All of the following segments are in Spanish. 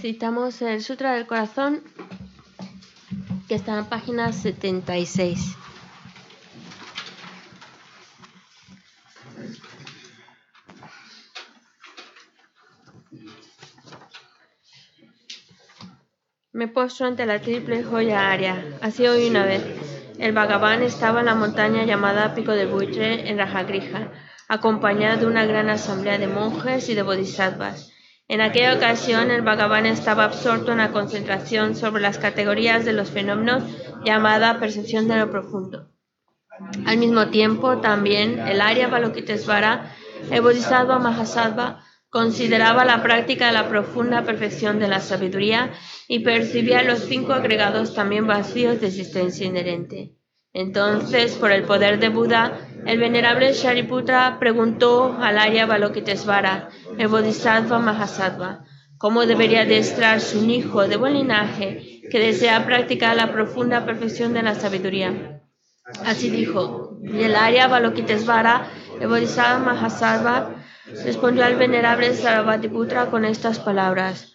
Citamos el Sutra del Corazón que está en página 76. Me postro ante la triple joya aria. Así hoy una vez. El Bhagavan estaba en la montaña llamada Pico del Buitre en Rajagrija, acompañado de una gran asamblea de monjes y de bodhisattvas. En aquella ocasión, el Bhagavan estaba absorto en la concentración sobre las categorías de los fenómenos llamada percepción de lo profundo. Al mismo tiempo, también el Arya Balokitesvara, el Bodhisattva Mahasattva, consideraba la práctica de la profunda perfección de la sabiduría y percibía los cinco agregados también vacíos de existencia inherente. Entonces, por el poder de Buda, el venerable Shariputra preguntó al Arya Balokitesvara, el Bodhisattva Mahasattva, cómo debería adestrarse un hijo de buen linaje que desea practicar la profunda perfección de la sabiduría. Así dijo, y el Arya Balokitesvara, el Bodhisattva Mahasattva, respondió al venerable Sarvatiputra con estas palabras.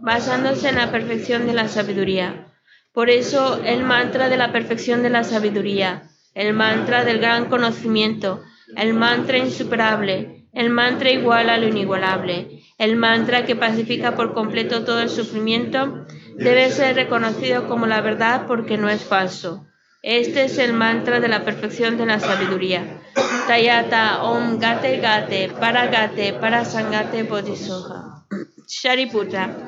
basándose en la perfección de la sabiduría. Por eso el mantra de la perfección de la sabiduría, el mantra del gran conocimiento, el mantra insuperable, el mantra igual a lo inigualable, el mantra que pacifica por completo todo el sufrimiento, debe ser reconocido como la verdad porque no es falso. Este es el mantra de la perfección de la sabiduría. Tayata Om Gate Gate Para Gate Para Sangate Bodhisoha. Shariputra.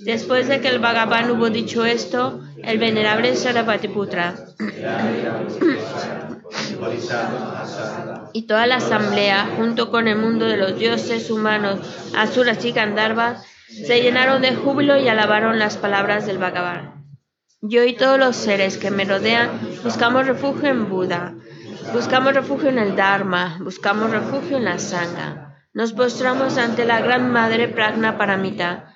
Después de que el Bhagavan hubo dicho esto, el venerable Sarabhatiputra y toda la asamblea, junto con el mundo de los dioses humanos, asuras y gandharvas, se llenaron de júbilo y alabaron las palabras del Bhagavan. Yo y todos los seres que me rodean buscamos refugio en Buda, buscamos refugio en el Dharma, buscamos refugio en la Sangha. Nos postramos ante la Gran Madre Pragna Paramita,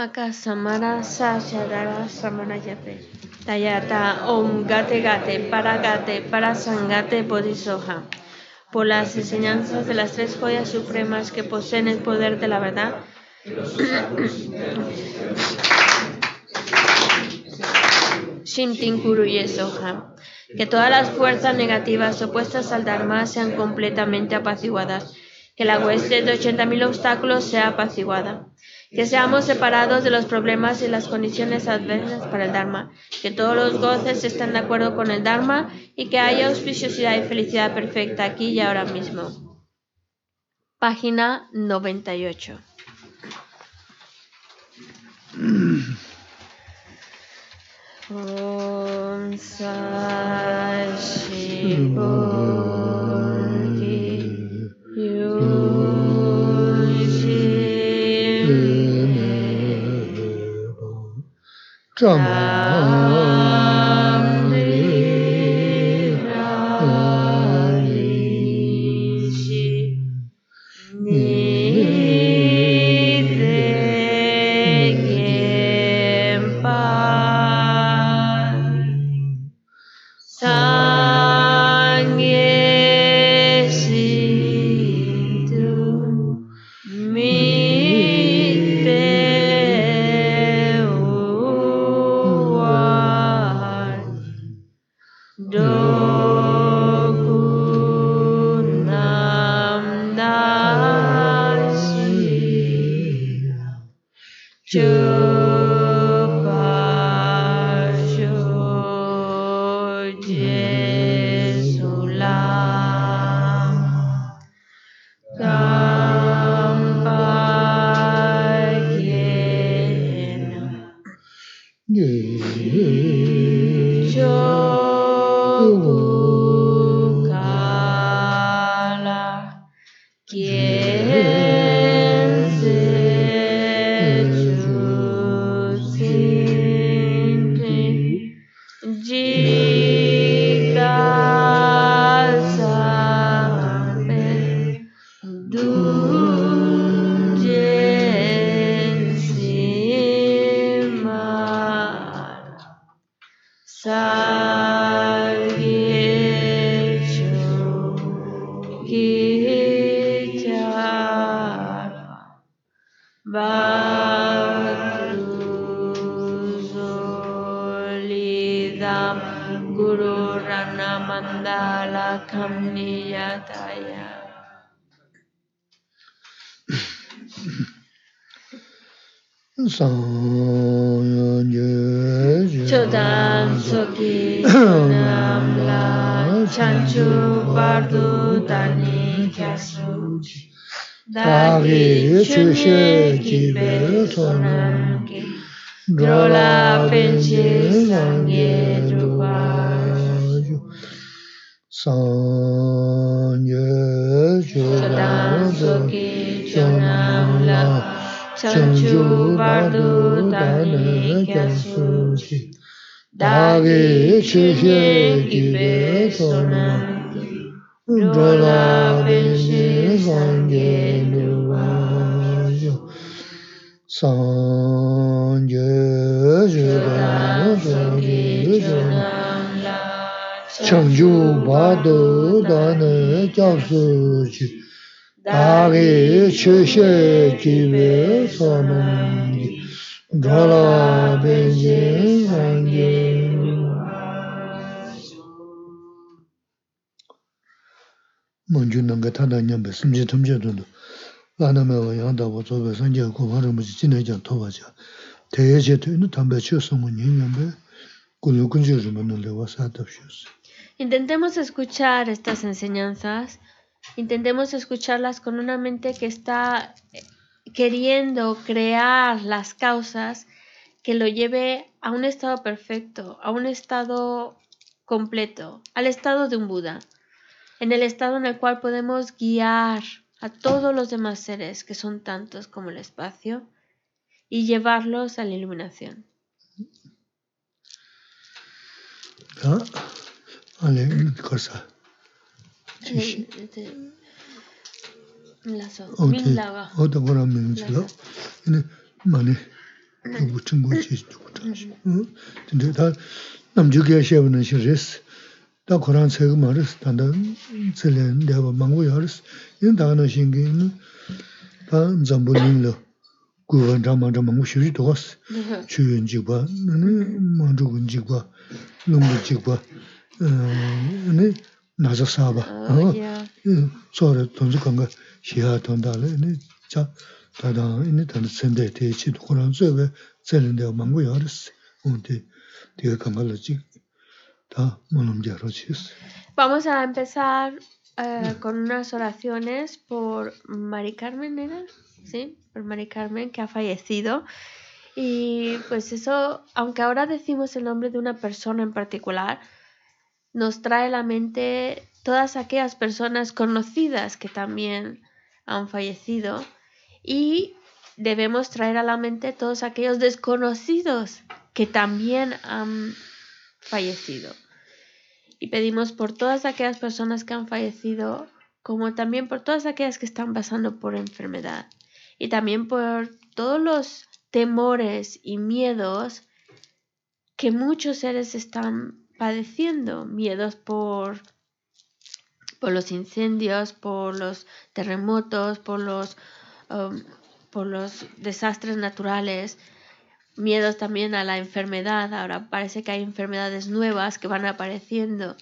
Aka Samara Sashadara Samanayape. Tayata Om Gate Gate Para Gate Para Sangate Bodhisoha. Por las enseñanzas de las tres joyas supremas que poseen el poder de la verdad. Shintin Kuru Yesoha. Que todas las fuerzas negativas opuestas al Dharma sean completamente apaciguadas que la hueste de 80.000 obstáculos sea apaciguada, que seamos separados de los problemas y las condiciones adversas para el Dharma, que todos los goces estén de acuerdo con el Dharma y que haya auspiciosidad y felicidad perfecta aquí y ahora mismo. Página 98. Om 这么. sāṅ yé yé dāṅ sāṅ yé yé chāng yū bā dō dāne kyāp sū chī dā gī chē shē kī wē sā mōng gī dā lā bē yé sāṅ yé mōng jū nāng gā tā dā nyam bē sīm jī tam jē dō dō 라나메와 양다고 저베 선제 고마를 무지 지내자 도와자 대제 되는 담배 치었으면 년년배 굴군지 좀 넣는 와사답시스 Intentemos escuchar estas enseñanzas, intentemos escucharlas con una mente que está eh, queriendo crear las causas que lo lleve a un estado perfecto, a un estado completo, al estado de un Buda, en el estado en el cual podemos guiar a todos los demás seres, que son tantos como el espacio, y llevarlos a la iluminación. 아, 아니, 거사. Eh, este, lazo, 오케이. minlaga. 어떤 거라 명지로. 근데 많이 그 붙은 거지 죽다. 응? 근데 다 남주게 시험은 시리스. 다 고란 세고 말스 단다 셀렌 내가 망고 열스. 인 다나 신기는 다 잠불링로 구원 잠만자 망고 쉬지 도스. 주연지 봐 너는 만주 군지 봐 농부 지봐 네 나자 사바. 어 소래 돈지 건가 시야 돈다래. 네자 다다 이네 단다 센데 대치 고란 세베 셀렌 내가 망고 열스. 온데? 되게 감발지. Vamos a empezar eh, con unas oraciones por Mari Carmen, ¿era? Sí, por Mari Carmen que ha fallecido. Y pues eso, aunque ahora decimos el nombre de una persona en particular, nos trae a la mente todas aquellas personas conocidas que también han fallecido y debemos traer a la mente todos aquellos desconocidos que también han fallecido. Y pedimos por todas aquellas personas que han fallecido, como también por todas aquellas que están pasando por enfermedad. Y también por todos los temores y miedos que muchos seres están padeciendo, miedos por, por los incendios, por los terremotos, por los, um, por los desastres naturales, miedos también a la enfermedad. Ahora parece que hay enfermedades nuevas que van apareciendo.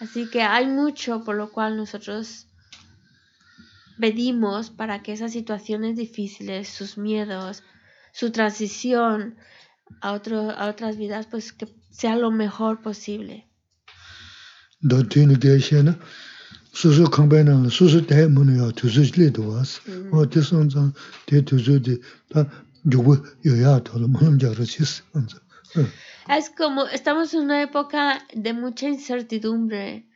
Así que hay mucho por lo cual nosotros pedimos para que esas situaciones difíciles, sus miedos, su transición a, otro, a otras vidas, pues que sea lo mejor posible. rā chīs. Es como, estamos en una época de mucha incertidumbre,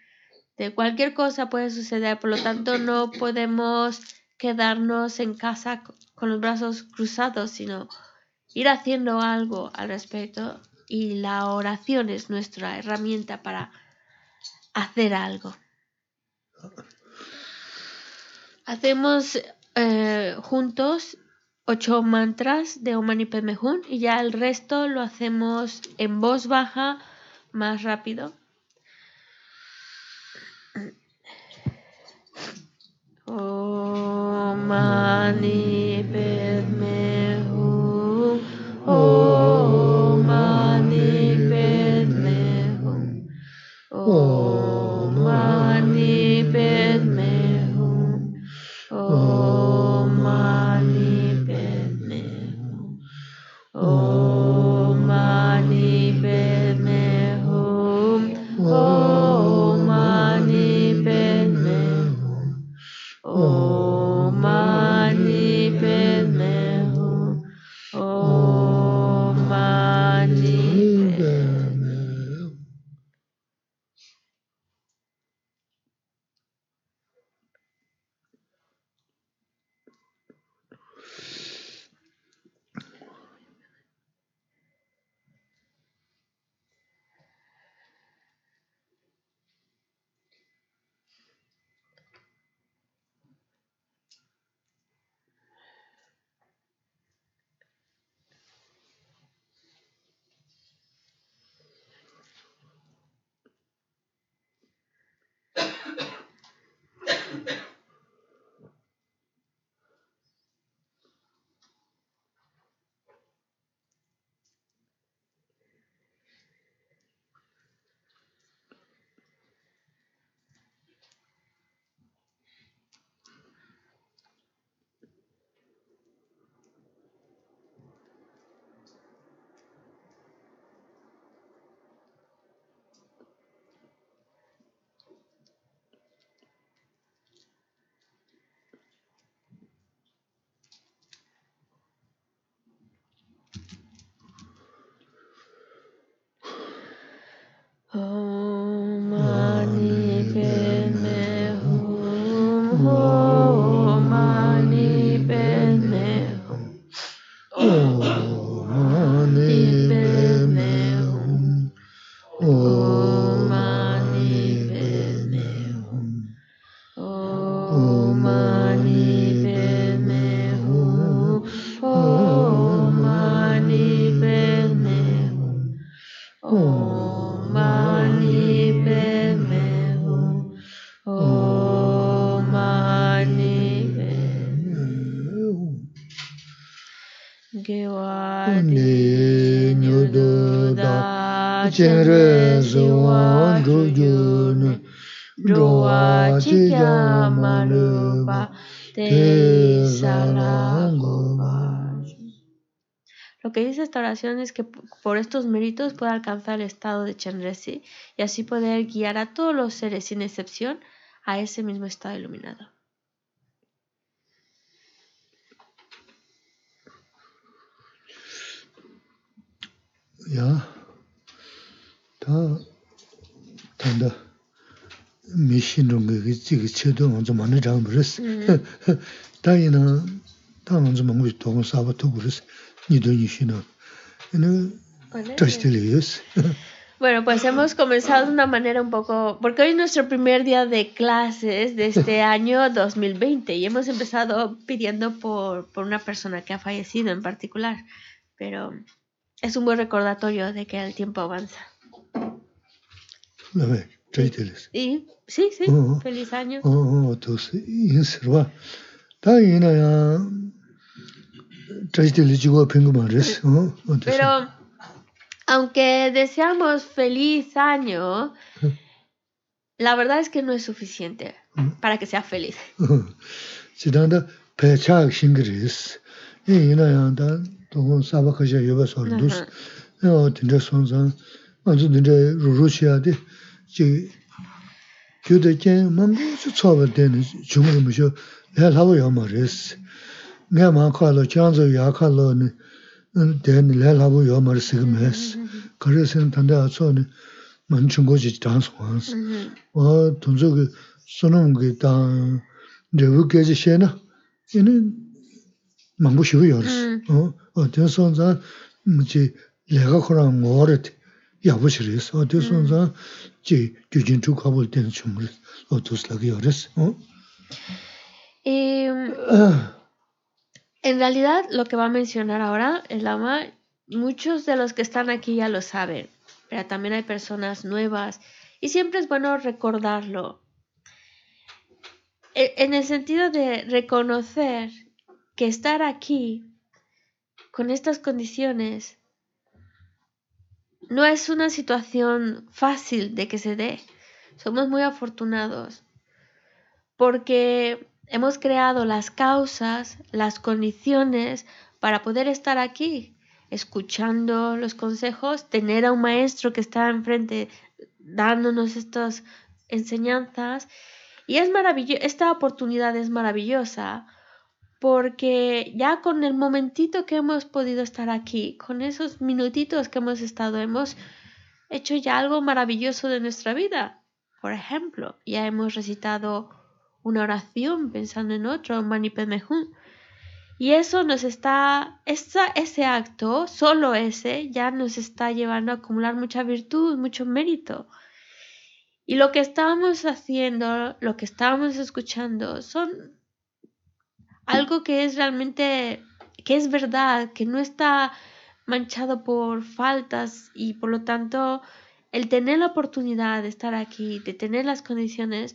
de cualquier cosa puede suceder, por lo tanto no podemos quedarnos en casa con los brazos cruzados, sino ir haciendo algo al respecto y la oración es nuestra herramienta para hacer algo. Hacemos eh, juntos ocho mantras de Om Mani Padme Hum y ya el resto lo hacemos en voz baja más rápido. Om Mani Padme oración es que por estos méritos puede alcanzar el estado de Chenresi y así poder guiar a todos los seres sin excepción a ese mismo estado iluminado. Ya, ta, tanda, Ene, Bueno, pues hemos comenzado de una manera un poco, porque hoy es nuestro primer día de clases de este año 2020 y hemos empezado pidiendo por, por una persona que ha fallecido en particular, pero es un buen recordatorio de que el tiempo avanza. Y, sí, sí, oh, oh. feliz año. Oh, pero aunque deseamos feliz año, la verdad es que no es suficiente para que sea feliz. Chidanda pecha mē mā kā lō, chāng zō yā kā lō nē, dēn lē lā bō yō mā rā sīg mē sī. Kā rā sī nā tāndā ā tsō nē, mā nī chūng kō chī tāng sō wā sī. Wā tōng zō kī sō nō mō kī tāng rē wū kē chī shē na, yī nē māng bō shī wī yō rā sī. Wā tēn sō nzā mō chī lē kā khō rā ngō rā tī yā bō shī rī sī. Wā tēn sō nzā chī gyū jīn chū kā bō tēn chūng rā sī. Wā tō sī lā kī yō rā sī. En realidad, lo que va a mencionar ahora el Lama, muchos de los que están aquí ya lo saben, pero también hay personas nuevas y siempre es bueno recordarlo. E, en el sentido de reconocer que estar aquí con estas condiciones no es una situación fácil de que se dé. Somos muy afortunados porque hemos creado las causas, las condiciones para poder estar aquí, escuchando los consejos, tener a un maestro que está enfrente dándonos estas enseñanzas. Y es maravilloso, esta oportunidad es maravillosa porque ya con el momentito que hemos podido estar aquí, con esos minutitos que hemos estado, hemos hecho ya algo maravilloso de nuestra vida. Por ejemplo, ya hemos recitado una oración pensando en otro, Mani Y eso nos está, ese acto, solo ese, ya nos está llevando a acumular mucha virtud, mucho mérito. Y lo que estábamos haciendo, lo que estábamos escuchando, son algo que es realmente, que es verdad, que no está manchado por faltas y por lo tanto el tener la oportunidad de estar aquí, de tener las condiciones,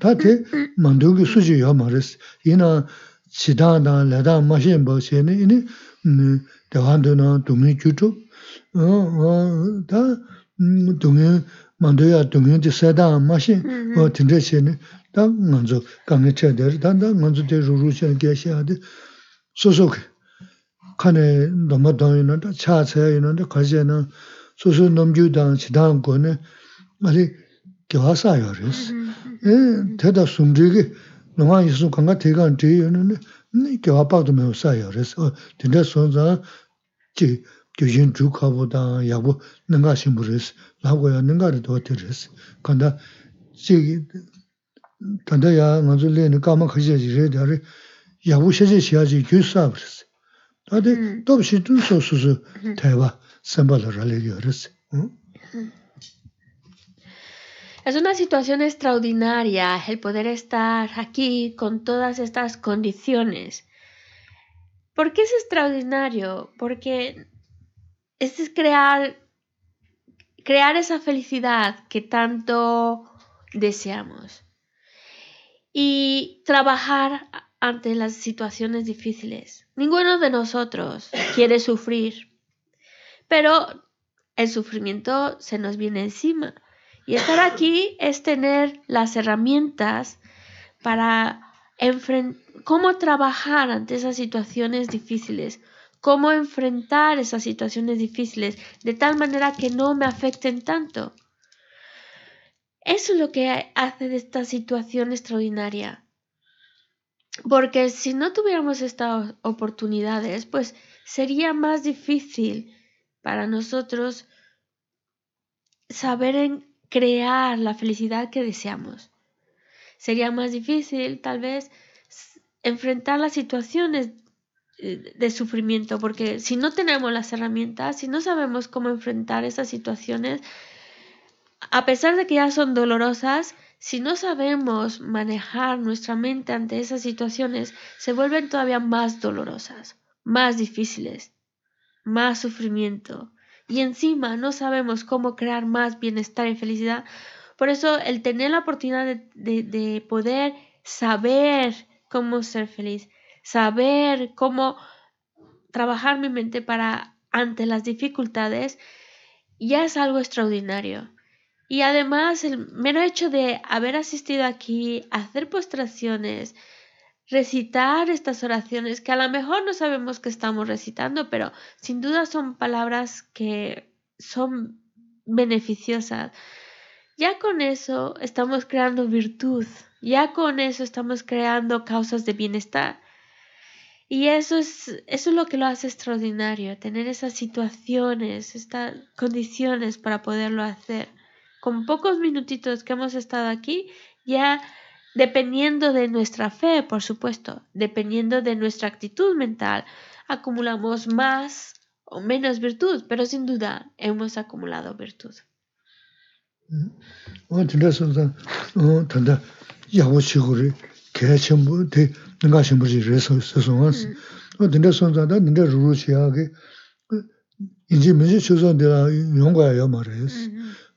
다 다 르르르 셰전 뭐 망부여스 어 만도야 동면들 파 동년 셰브리스 다데 만도기 수지요 말스 이나 지다나 레다 마신 버세네 이니 대한도나 동면 주주 어어다 동면 만도야 동면지 세다 마신 어 딘데세네 tā ngā dzō kāngi chā dhāri, tā tā ngā dzō dhē rū rū chā kia xā dhī, sō sō kī, kāne dōma dōngi nā, tā chā chā yā nā, tā kā chā nā, sō sō nōm jū dāng, chī dāng kō nā, ngā rī kia wā sā yā rī kiwa saayo res. Teta sumdrigi nunga isu kanga tegaan dii yunani kiwa paadu mewa saayo res. Tenda sonza chi gyujin dhru kaabu dang yabu nunga shimbu res. Lago ya nunga rido ti res. Kanda chi tanda ya nganzu leni kama khashiya ji re dhari yabu shaji shiya ji gyu saabu res. Tade top shi dhru so susu taiwa sambala rali yo res. Es una situación extraordinaria el poder estar aquí con todas estas condiciones. ¿Por qué es extraordinario? Porque es crear, crear esa felicidad que tanto deseamos y trabajar ante las situaciones difíciles. Ninguno de nosotros quiere sufrir, pero el sufrimiento se nos viene encima. Y estar aquí es tener las herramientas para cómo trabajar ante esas situaciones difíciles, cómo enfrentar esas situaciones difíciles de tal manera que no me afecten tanto. Eso es lo que hace de esta situación extraordinaria. Porque si no tuviéramos estas oportunidades, pues sería más difícil para nosotros saber en crear la felicidad que deseamos. Sería más difícil tal vez enfrentar las situaciones eh, de sufrimiento, porque si no tenemos las herramientas, si no sabemos cómo enfrentar esas situaciones, a pesar de que ya son dolorosas, si no sabemos manejar nuestra mente ante esas situaciones, se vuelven todavía más dolorosas, más difíciles, más sufrimiento. Y encima no sabemos cómo crear más bienestar y felicidad. Por eso el tener la oportunidad de, de poder saber cómo ser feliz, saber cómo trabajar mi mente para ante las dificultades, ya es algo extraordinario. Y además el mero hecho de haber asistido aquí, hacer postraciones, recitar estas oraciones, que a lo mejor no sabemos que estamos recitando, pero sin duda son palabras que son beneficiosas. Ya con eso estamos creando virtud, ya con eso estamos creando causas de bienestar. Y eso es, eso es lo que lo hace extraordinario, tener esas situaciones, estas condiciones para poderlo hacer con pocos minutitos que hemos estado aquí, ya dependiendo de nuestra fe, por supuesto, dependiendo de nuestra actitud mental, acumulamos más o menos virtud, pero sin duda hemos acumulado virtud.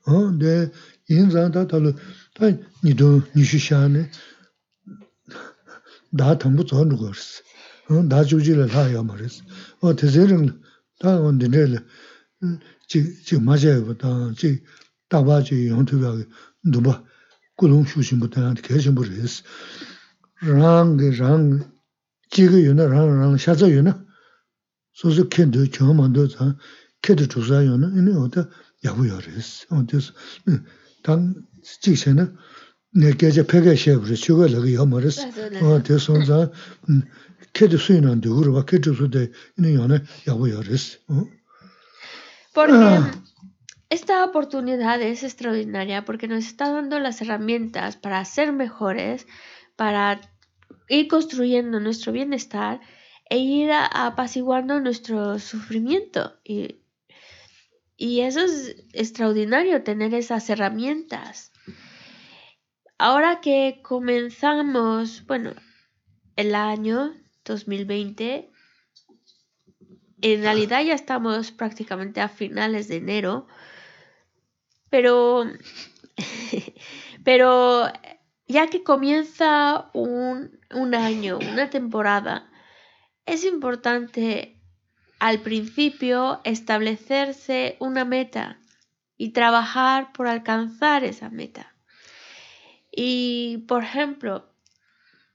어, 네. 인자다 달로 다 니도 니시샤네. 다 담부 좋은 거스. 어, 나 주지를 하야 말이스. 어, 대세는 다 온데를 지, 지 맞아요. 다 지, 다바지 용투가 누가 꾸롱 휴신부터 계신 분이스. 랑게 랑 지가 요나 랑랑 샤자 요나 소소 캔도 처음만도 자 캐도 조사 요나 이네 어디 야부여레스 어디서 당 직세는 내 계제 폐게 쉐브르 추가를 요머스 어 대선자 캐드 수인한테 우르바 캐드 수데 이는 요네 야부여레스 어 Porque esta oportunidad es extraordinaria porque nos está dando las herramientas para ser mejores, para ir construyendo nuestro bienestar e ir apaciguando nuestro sufrimiento. Y y eso es extraordinario, tener esas herramientas. Ahora que comenzamos, bueno, el año 2020, en realidad ya estamos prácticamente a finales de enero, pero, pero ya que comienza un, un año, una temporada, es importante al principio establecerse una meta y trabajar por alcanzar esa meta. Y, por ejemplo,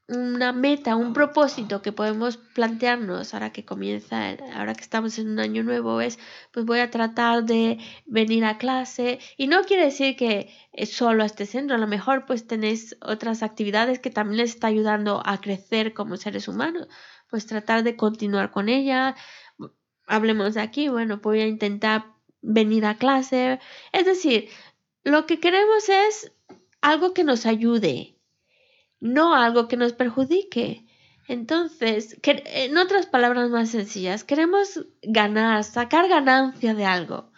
una meta, un propósito que podemos plantearnos ahora que comienza, ahora que estamos en un año nuevo es, pues voy a tratar de venir a clase y no quiere decir que solo a este centro, a lo mejor pues tenéis otras actividades que también les está ayudando a crecer como seres humanos, pues tratar de continuar con ella, hablemos aquí, bueno, voy a intentar venir a clase. Es decir, lo que queremos es algo que nos ayude, no algo que nos perjudique. Entonces, en otras palabras más sencillas, queremos ganar, sacar ganancia de algo.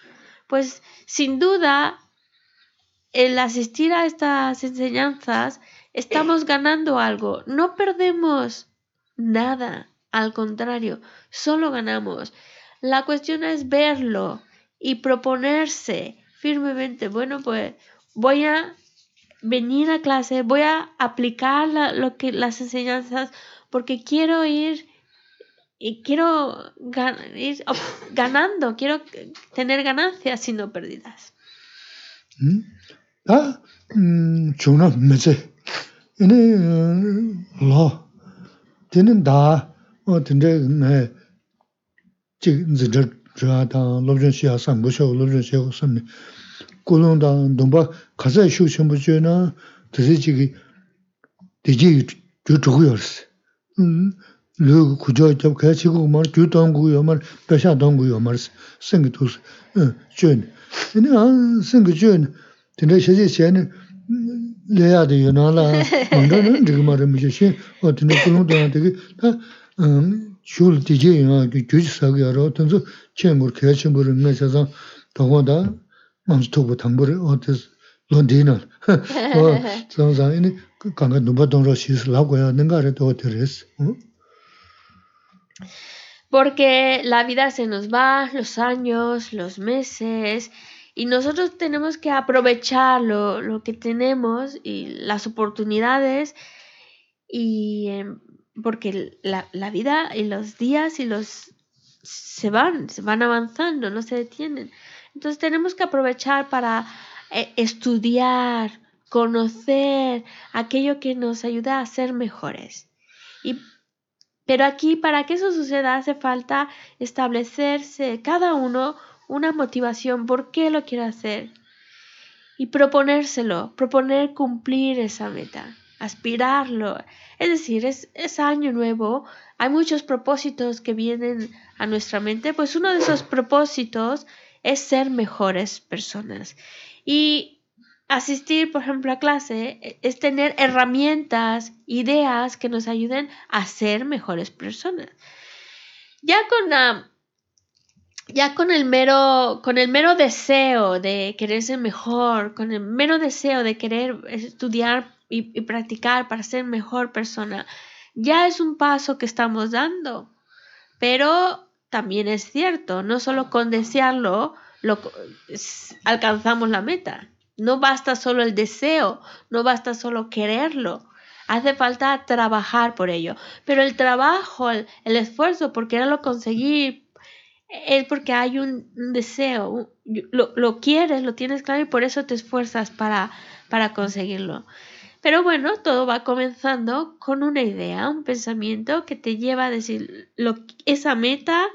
Pues sin duda, el asistir a estas enseñanzas estamos ganando algo, no perdemos nada, al contrario, solo ganamos. La cuestión es verlo y proponerse firmemente, bueno, pues voy a venir a clase, voy a aplicar lo que, las enseñanzas porque quiero ir y quiero ir ganando, quiero tener ganancias y no pérdidas. Lo. Tienen da o tende me chi zhe zhe chik nzidhar zhaa taan lobzhan shiyaa san gushaa lobzhan shiyaa san kulung taan dungpa khasaya shuk chenpo chiyo na tasi chigi diji ju chugu yorsi mm, lu kujaa jab kaya chigu mar ju tongu yo mar pesha tongu yo mar singi tusi chiyo eh, ni. Ini aa singi chiyo ni. Tinda shaji chiya ni leyaa di yo naa laa mangdaa nandigi marimbi chiyo o tinda kulung taan digi taa eh, bu rin me xia zang da huang da ma zi tu bu tang bu rin. O tes lo di na. O zang zang ene gang ga nuba dong ro xi si la gu ya neng ga re do te res. Porque la vida se nos va, los años, los meses, y nosotros tenemos que aprovechar lo, lo que tenemos y las oportunidades, y em, porque la, la, vida y los días y los se van, se van avanzando, no se detienen. Entonces tenemos que aprovechar para eh, estudiar, conocer aquello que nos ayuda a ser mejores. Y pero aquí, para que eso suceda, hace falta establecerse cada uno una motivación, por qué lo quiere hacer. Y proponérselo, proponer cumplir esa meta, aspirarlo. Es decir, es, es año nuevo, hay muchos propósitos que vienen a nuestra mente, pues uno de esos propósitos es ser mejores personas. Y asistir, por ejemplo, a clase e, es tener herramientas, ideas que nos ayuden a ser mejores personas. Ya con la ya con el mero con el mero deseo de querer ser mejor, con el mero deseo de querer estudiar y, practicar para ser mejor persona, ya es un paso que estamos dando. Pero también es cierto, no solo con desearlo lo, alcanzamos la meta. No basta solo el deseo, no basta solo quererlo. Hace falta trabajar por ello. Pero el trabajo, el, esfuerzo por quererlo conseguir, es porque hay un, deseo. Lo, lo, quieres, lo tienes claro y por eso te esfuerzas para, para conseguirlo. Pero bueno, todo va comenzando con una idea, un pensamiento que te lleva a decir, lo, esa meta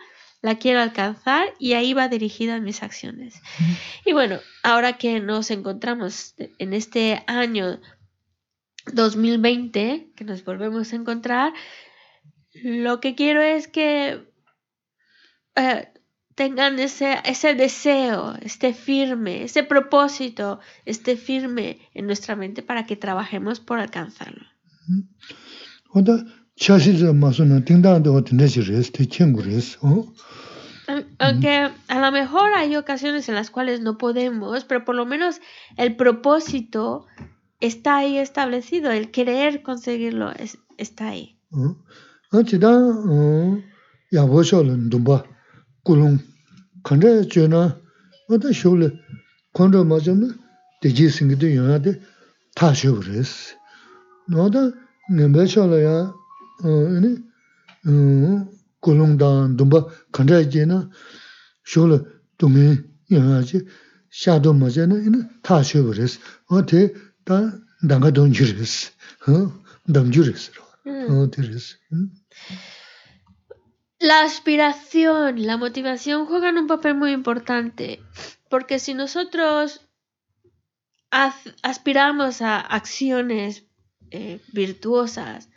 la quiero alcanzar y ahí va dirigida mis acciones. Y bueno, ahora que nos encontramos en este año 2020, que nos volvemos a encontrar, lo que quiero es que eh, tengan ese, ese deseo, esté firme, ese propósito, esté firme en nuestra mente para que trabajemos por alcanzarlo. Aunque a lo mejor hay ocasiones en las cuales no podemos, pero por lo menos el propósito está ahí establecido, el querer conseguirlo es, está ahí. kandrā chē nā, wā tā shio lē, kandrā mā chā nā, tē jī sīngi tē yō yā tē tā shio rē sī. Nā tā ngā chā lā yā, gulung dāng, dōmbā, kandrā chē nā, shio lē, dōngi yō yā chē, xā dō mā chā nā, tā shio rē sī. Wā tē tā dāngā dōng jī rē sī, dāng jī rē sī rā, tē rē sī. La aspiración, la motivación juegan un papel muy importante, porque si nosotros aspiramos a acciones eh, virtuosas,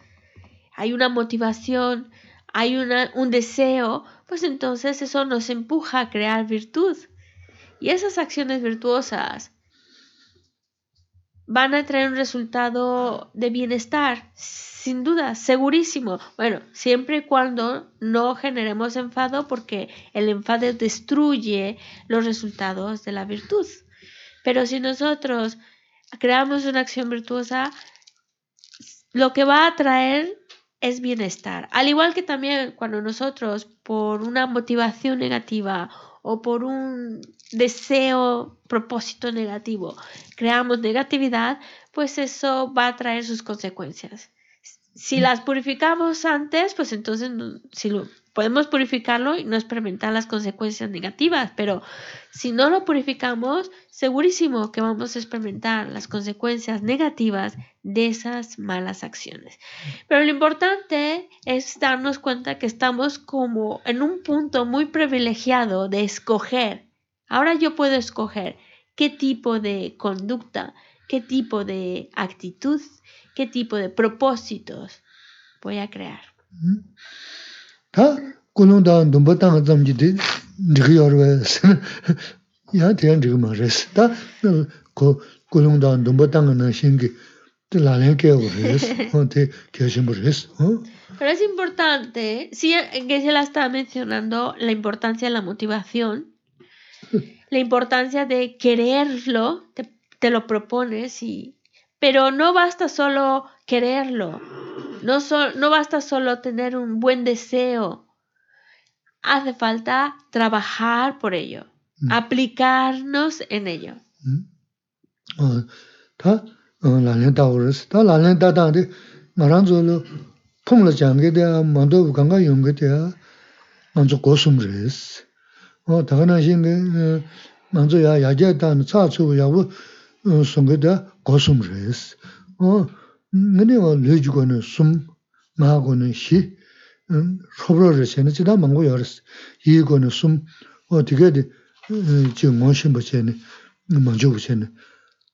hay una motivación, hay un deseo, pues entonces eso nos empuja a crear virtud. Y esas acciones virtuosas van a traer un resultado de bienestar, sin duda, segurísimo. Bueno, siempre y cuando no generemos enfado porque el enfado destruye los resultados de la virtud. Pero si nosotros creamos una acción virtuosa, lo que va a traer es bienestar. Al igual que también cuando nosotros por una motivación negativa o por un deseo, propósito negativo, creamos negatividad, pues eso va a traer sus consecuencias. Si las purificamos antes, pues entonces si podemos purificarlo y no experimentar las consecuencias negativas, pero si no lo purificamos, segurísimo que vamos a experimentar las consecuencias negativas de esas malas acciones. Pero lo importante es darnos cuenta que estamos como en un punto muy privilegiado de escoger. Ahora yo puedo escoger qué tipo de conducta, qué tipo de actitud, qué tipo de propósitos voy a crear. Pero es importante, sí, que se la está mencionando la importancia de la motivación, la importancia de quererlo, te, te lo propones y pero no basta solo quererlo, no, no basta solo tener un buen deseo, hace falta trabajar por ello, mm. aplicarnos en ello. sunga da gosum res. Ngani wa leju gona sum, maa gona shi, shobro res, yana chida mangu ya res. Yi gona sum, o diga di chi ngonshin bache ni, mangcho bache ni,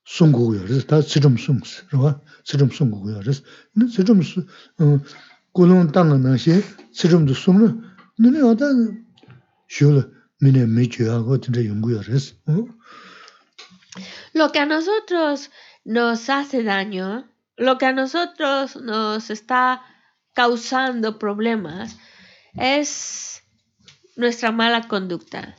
sum gugu ya res, da tsirum sum si, rwa, tsirum sum gugu ya res. Tsirum sum, gulung tanga na shi, tsirum du sum na, ngani wa da shio la, mine mi juya go dinda yungu ya res. Lo que a nosotros nos hace daño, lo que a nosotros nos está causando problemas, es nuestra mala conducta.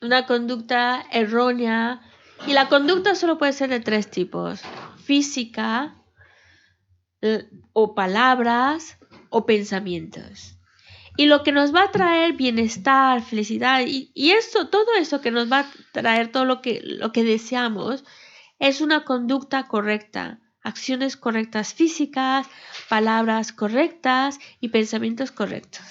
Una conducta errónea. Y la conducta solo puede ser de tres tipos. Física, eh, o palabras, o pensamientos. Y lo que nos va a traer bienestar, felicidad, y, y eso, todo eso que nos va a traer todo lo que, lo que deseamos, es una conducta correcta, acciones correctas físicas, palabras correctas y pensamientos correctos.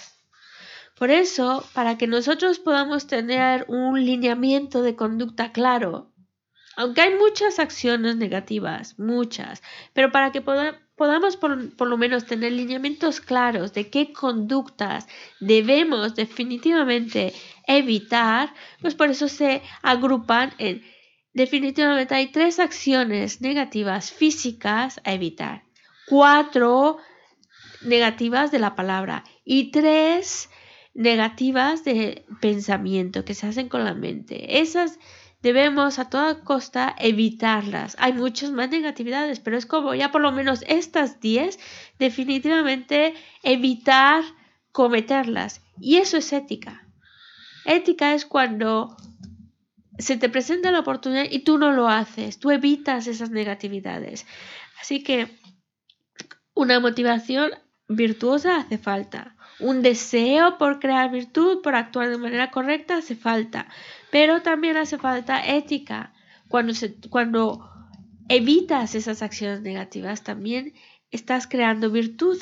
Por eso, para que nosotros podamos tener un lineamiento de conducta claro, aunque hay muchas acciones negativas, muchas, pero para que podamos por, por, lo menos tener lineamientos claros de qué conductas debemos definitivamente evitar, pues por eso se agrupan en Definitivamente hay tres acciones negativas físicas a evitar, cuatro negativas de la palabra y tres negativas de pensamiento que se hacen con la mente. Esas debemos a toda costa evitarlas. Hay muchas más negatividades, pero es como ya por lo menos estas diez, definitivamente evitar cometerlas. Y eso es ética. Ética es cuando se te presenta la oportunidad y tú no lo haces, tú evitas esas negatividades. Así que una motivación virtuosa hace falta. Un deseo por crear virtud, por actuar de manera correcta, hace falta. Pero también hace falta ética. Cuando, se, cuando evitas esas acciones negativas, también estás creando virtud.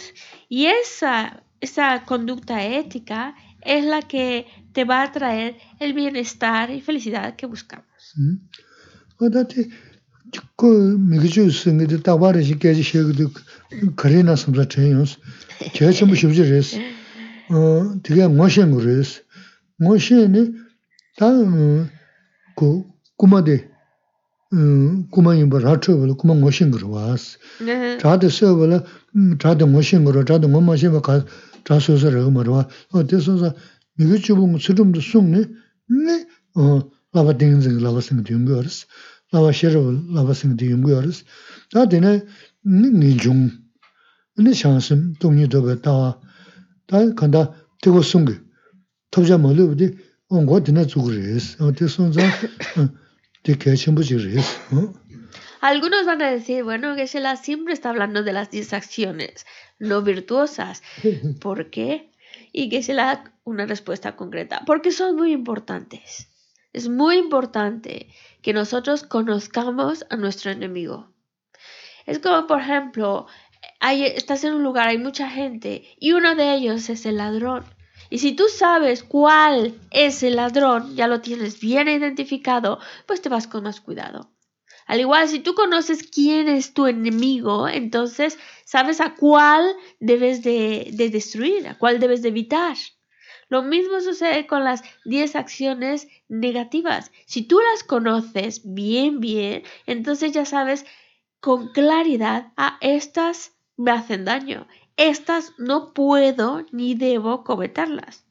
Y esa, esa conducta ética es la que te va a traer el bienestar y felicidad que buscamos. 다 고, 꾸마데, 음, 꾸마인 뭐 라트벌, 꾸마 모신 거 와스. 자데 서벌, 자데 모신 거, 자데 못 마신 거 가, 자소서를 뭐 와. 어, 대소서 미국 주봉 수름도 숨네. 네. 어, 라바 딩즈 라바 싱 딩거스. 라바 셔르 라바 싱 딩거스. 다데네 니중. 네 샹심 동료도 다. 다 간다 되고 숨게. 톱자 멀리 어디 ngō tsūg rīs, Algunos van a decir, bueno, Geshe-la siempre está hablando de las 10 acciones no virtuosas. ¿Por qué? Y Geshe-la una respuesta concreta. Porque son muy importantes. Es muy importante que nosotros conozcamos a nuestro enemigo. Es como, por ejemplo, estás en un lugar, hay mucha gente y uno de ellos es el ladrón. Y si tú sabes cuál es el ladrón, ya lo tienes bien identificado, pues te vas con más cuidado. Al igual, si tú conoces quién es tu enemigo, entonces sabes a cuál debes de, de destruir, a cuál debes de evitar. Lo mismo sucede con las 10 acciones negativas. Si tú las conoces bien, bien, entonces ya sabes con claridad, a ah, estas me hacen daño, estas no puedo ni debo cometerlas.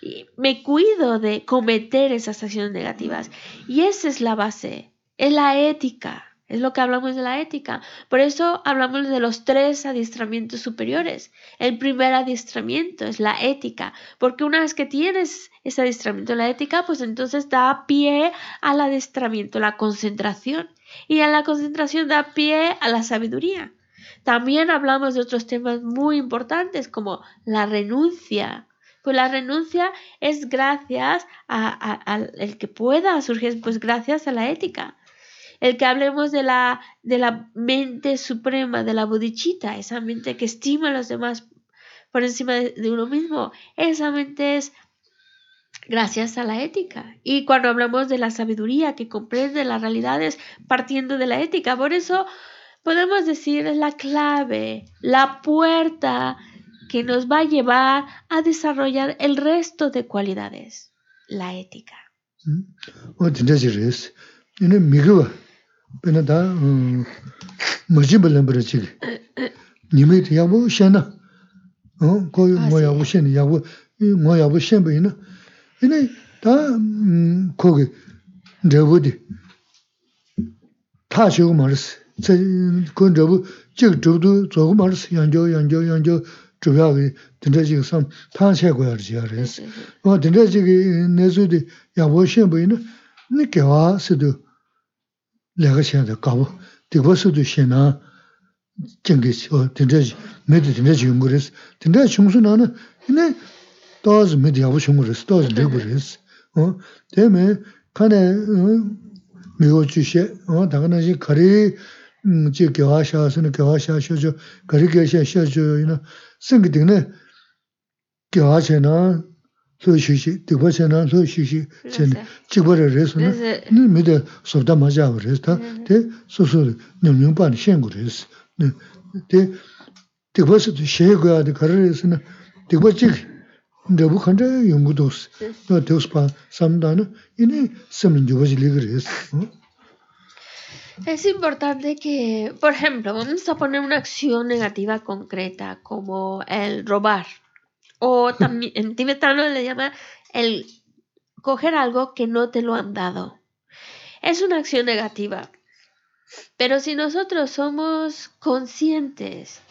Y me cuido de cometer esas acciones negativas. Y esa es la base, es la ética. Es lo que hablamos de la ética. Por eso hablamos de los tres adiestramientos superiores. El primer adiestramiento es la ética, porque una vez que tienes ese adiestramiento la ética, pues entonces da pie al adiestramiento, la concentración. Y a la concentración da pie a la sabiduría. También hablamos de otros temas muy importantes como la renuncia. Pues la renuncia es gracias al el que pueda surgir, pues gracias a la ética el que hablemos de la, de la mente suprema, de la bodhichita, esa mente que estima a los demás por encima de, uno mismo, esa mente es gracias a la ética. Y cuando hablamos de la sabiduría que comprende las realidades partiendo de la ética, por eso podemos decir es la clave, la puerta que nos va a llevar a desarrollar el resto de cualidades, la ética. kun chabu chik chabdu zogu maris yangyo yangyo yangyo chabyagi dinda chik sam tang che kwaya chiya res. Wa dinda chik nesu di yagbo shenpo ina ni kiawa sido lega shenda kabu dikwa sido shena jingi chiwa dinda chik midi dinda chik yungu res. Dinda chungsu nana ina tozi midi yagbo chungu res, tozi digu res. Deme kane migo chu she, daga na shi kari 제 교화샤스는 교화샤셔죠. 거리게샤셔죠. 이나 생기드네 교화체나 소시시 디고체나 소시시 전 직벌을 해서는 네 미데 소다 맞아 그랬다 데 소소 냠냠반 셴고 그랬어. 데 디고스도 셴고야. 데 거리에서는 디고직 너무 간다 연구도스 너 도스파 삼다는 이니 섬은 주거지 리그레스 응? Es importante que, por ejemplo, vamos a poner una acción negativa concreta, como el robar. O también en tibetano le llama el coger algo que no te lo han dado. Es una acción negativa. Pero si nosotros somos conscientes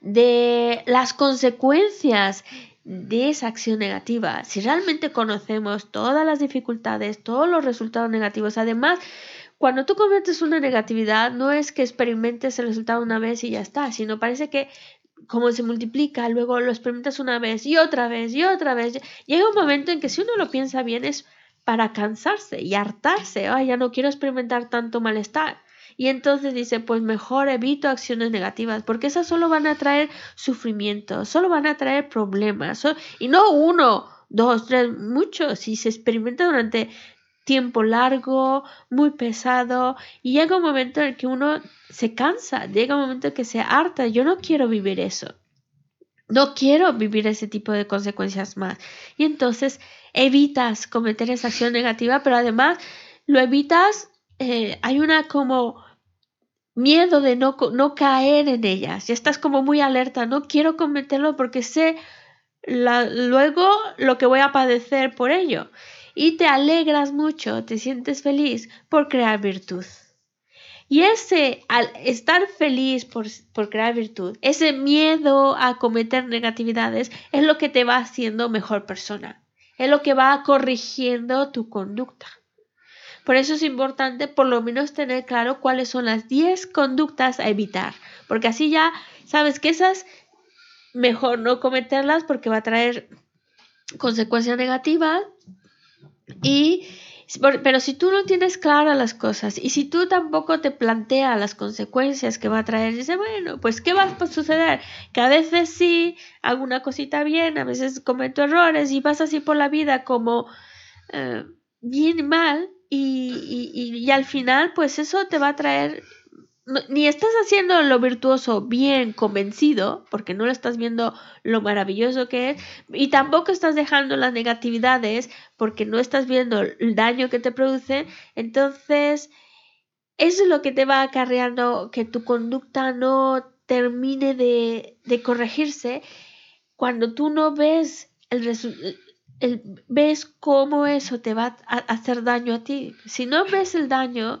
de las consecuencias de esa acción negativa, si realmente conocemos todas las dificultades, todos los resultados negativos, además, cuando tú cometes una negatividad, no es que experimentes el resultado una vez y ya está, sino parece que como se multiplica, luego lo experimentas una vez y otra vez y otra vez. Llega un momento en que si uno lo piensa bien es para cansarse y hartarse. Ay, ya no quiero experimentar tanto malestar. Y entonces dice, pues mejor evito acciones negativas, porque esas solo van a traer sufrimiento, solo van a traer problemas. y no uno, dos, tres, muchos. Si se experimenta durante tiempo largo, muy pesado, y llega un momento en el que uno se cansa, llega un momento en que se harta, yo no quiero vivir eso. No quiero vivir ese tipo de consecuencias más. Y entonces evitas cometer esa acción negativa, pero además lo evitas, eh, hay una como miedo de no, no caer en ellas. Ya estás como muy alerta, no quiero cometerlo porque sé luego lo que voy a padecer por ello y te alegras mucho, te sientes feliz por crear virtud. Y ese, al estar feliz por, por, crear virtud, ese miedo a cometer negatividades es lo que te va haciendo mejor persona, es lo que va corrigiendo tu conducta. Por eso es importante por lo menos tener claro cuáles son las 10 conductas a evitar, porque así ya sabes que esas mejor no cometerlas porque va a traer consecuencias negativas y pero si tú no tienes claras las cosas y si tú tampoco te planteas las consecuencias que va a traer, dice, bueno, pues ¿qué va a suceder? Que a veces sí hago una cosita bien, a veces cometo errores y vas así por la vida como eh, bien mal y, y, y al final pues eso te va a traer ni estás haciendo lo virtuoso bien convencido, porque no lo estás viendo lo maravilloso que es, y tampoco estás dejando las negatividades, porque no estás viendo el daño que te produce, entonces eso es lo que te va acarreando que tu conducta no termine de, de corregirse cuando tú no ves el, el, ves cómo eso te va a hacer daño a ti. Si no ves el daño,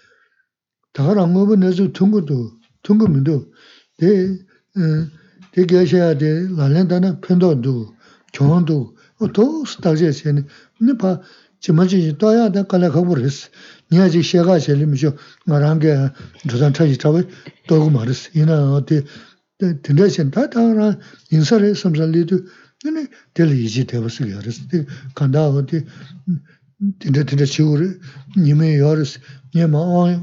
다가라 뭐고 내서 통고도 통고면도 대 대개셔야 돼 라렌다나 편도도 경원도 또 스타제세는 네파 지마지 또야 다 깔아 가버렸어 니아지 셰가 셀림이죠 말한게 조선 차지 잡을 또고 말았어 이나 어디 된대신 다 다라 인사를 섬살리도 근데 될 이지 되었어 그랬어 간다 어디 된대 된대 치우를 님의 여르스 님아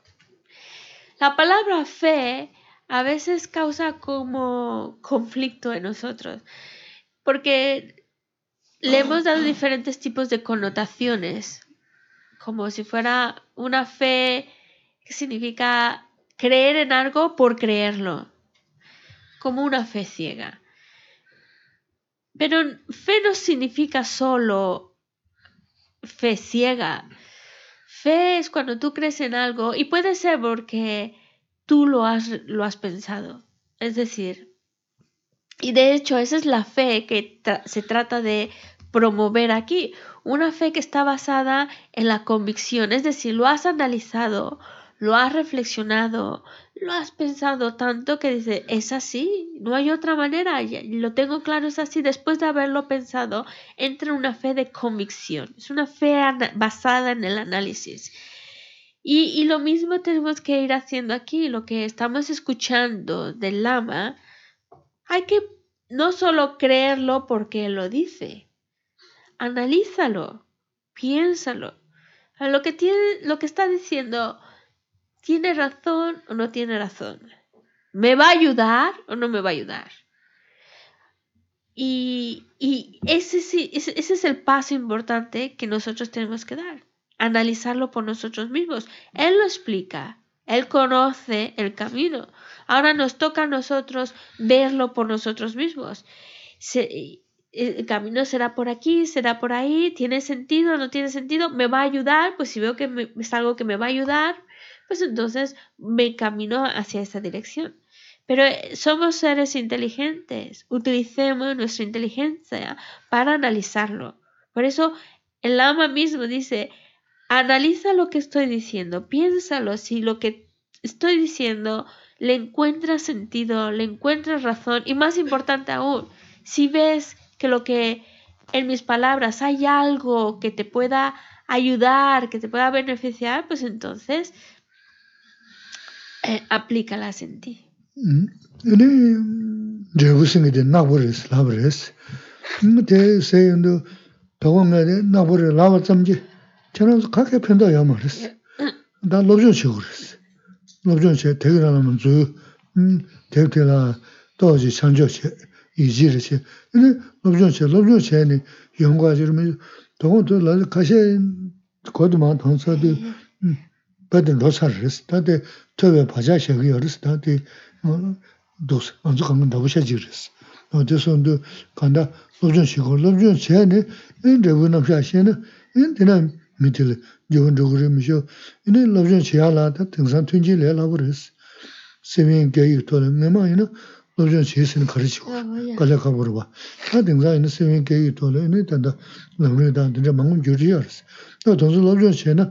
La palabra fe a veces causa como conflicto en nosotros, porque le hemos dado diferentes tipos de connotaciones, como si fuera una fe que significa creer en algo por creerlo, como una fe ciega. Pero fe no significa solo fe ciega, Fe es cuando tú crees en algo y puede ser porque tú lo has, lo has pensado. Es decir, y de hecho esa es la fe que se trata de promover aquí. Una fe que está basada en la convicción, es decir, lo has analizado, lo has reflexionado, lo has pensado tanto que dices, es así, no hay otra manera, lo tengo claro, es así. Después de haberlo pensado, entra una fe de convicción, es una fe basada en el análisis. Y, y lo mismo tenemos que ir haciendo aquí, lo que estamos escuchando del lama, hay que no solo creerlo porque lo dice, analízalo, piénsalo. Lo que, tiene, lo que está diciendo ¿Tiene razón o no tiene razón? ¿Me va a ayudar o no me va a ayudar? Y, ese, ese, ese es el paso importante que nosotros tenemos que dar, analizarlo por nosotros mismos. Él lo explica, él conoce el camino. Ahora nos toca a nosotros verlo por nosotros mismos. el camino será por aquí, será por ahí, tiene sentido, no tiene sentido, me va a ayudar, pues si veo que es algo que me va a ayudar, pues entonces me camino hacia esa dirección. Pero eh, somos seres inteligentes, utilicemos nuestra inteligencia para analizarlo. Por eso el Lama mismo dice, analiza lo que estoy diciendo, piénsalo si lo que estoy diciendo le encuentras sentido, le encuentras razón y más importante aún, si ves que lo que en mis palabras hay algo que te pueda ayudar, que te pueda beneficiar, pues entonces Eh, aplica la senti. Ne jebu singe de na bores la bores de se yendo tawo nga de na bore la ba zamji 저는 가게 편도 야 말했어 나 로브존 치고 그랬어 로브존 치 대결하면 주 대결라 또지 상조 치 이지를 치 근데 로브존 치 로브존 치니 연구하지면 동도 가시 거드만 동서도 받은 로사를 했어 다들 tōwe pachā shēgī yorīs, tā tī dōs, ānzu kāngā dāgu shēchī yorīs. Tī sōndu kāndā lōbchōn shīgō, lōbchōn shēni, ān dēgu nāpshā shēni, ān tī nā mītīli, jīgōn dōgu rī mīshō, ān lōbchōn shīyā lā, tā tīngsān tuñjī lē lā gu rīs. Sīmī gā yī tōla, mē mā yī lōbchōn shīyā sīni kārī chīgō, kālā kā gu rī bā. Tā tīngsān yī sīmī gā yī tōla, ān tā ndā lōbchōn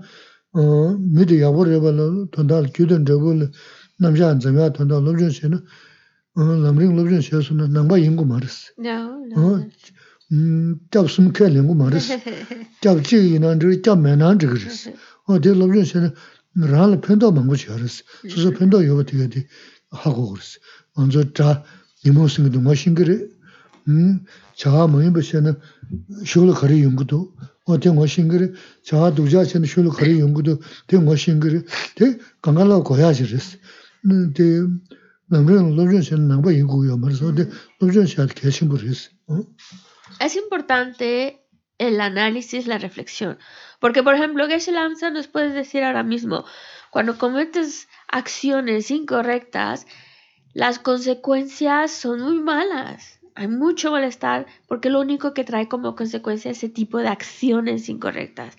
미디 야고레발로 돈달 규든 저걸 남자 안 정가 돈달 롭전 세는 어 남링 롭전 세서는 남바 인고 말았어. 어. 음 잡숨 켈링고 말았어. 잡지 이난들 잡매난 저거스. 어 데로 롭전 세는 ral pendo mangu chiyaris, suzo pendo yoba tiga di hago goris. Anzo dha nimo singi dunga shingiri, chaga mayinba shena shogla kari yungudu, es importante el análisis, la reflexión. Porque, por ejemplo, Geshe Lamsa nos puede decir ahora mismo, cuando cometes acciones incorrectas, las consecuencias son muy malas. Hay mucho malestar porque lo único que trae como consecuencia ese tipo de acciones incorrectas.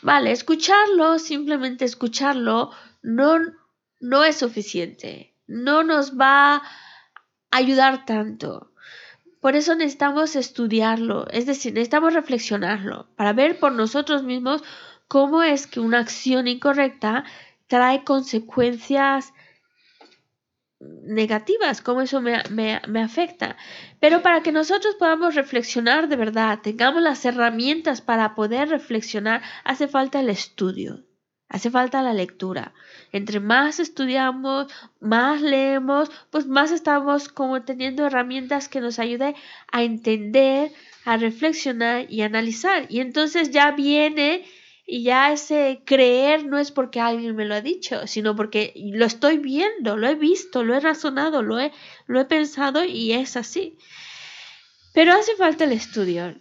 Vale, escucharlo, simplemente escucharlo, no, no es suficiente. No nos va a ayudar tanto. Por eso necesitamos estudiarlo, es decir, necesitamos reflexionarlo para ver por nosotros mismos cómo es que una acción incorrecta trae consecuencias negativas, cómo eso me, me, afecta. Pero para que nosotros podamos reflexionar de verdad, tengamos las herramientas para poder reflexionar, hace falta el estudio. Hace falta la lectura. Entre más estudiamos, más leemos, pues más estamos como teniendo herramientas que nos ayuden a entender, a reflexionar y analizar. Y entonces ya viene y ya ese creer no es porque alguien me lo ha dicho, sino porque lo estoy viendo, lo he visto, lo he razonado, lo he, lo he pensado y es así. Pero hace falta el estudio.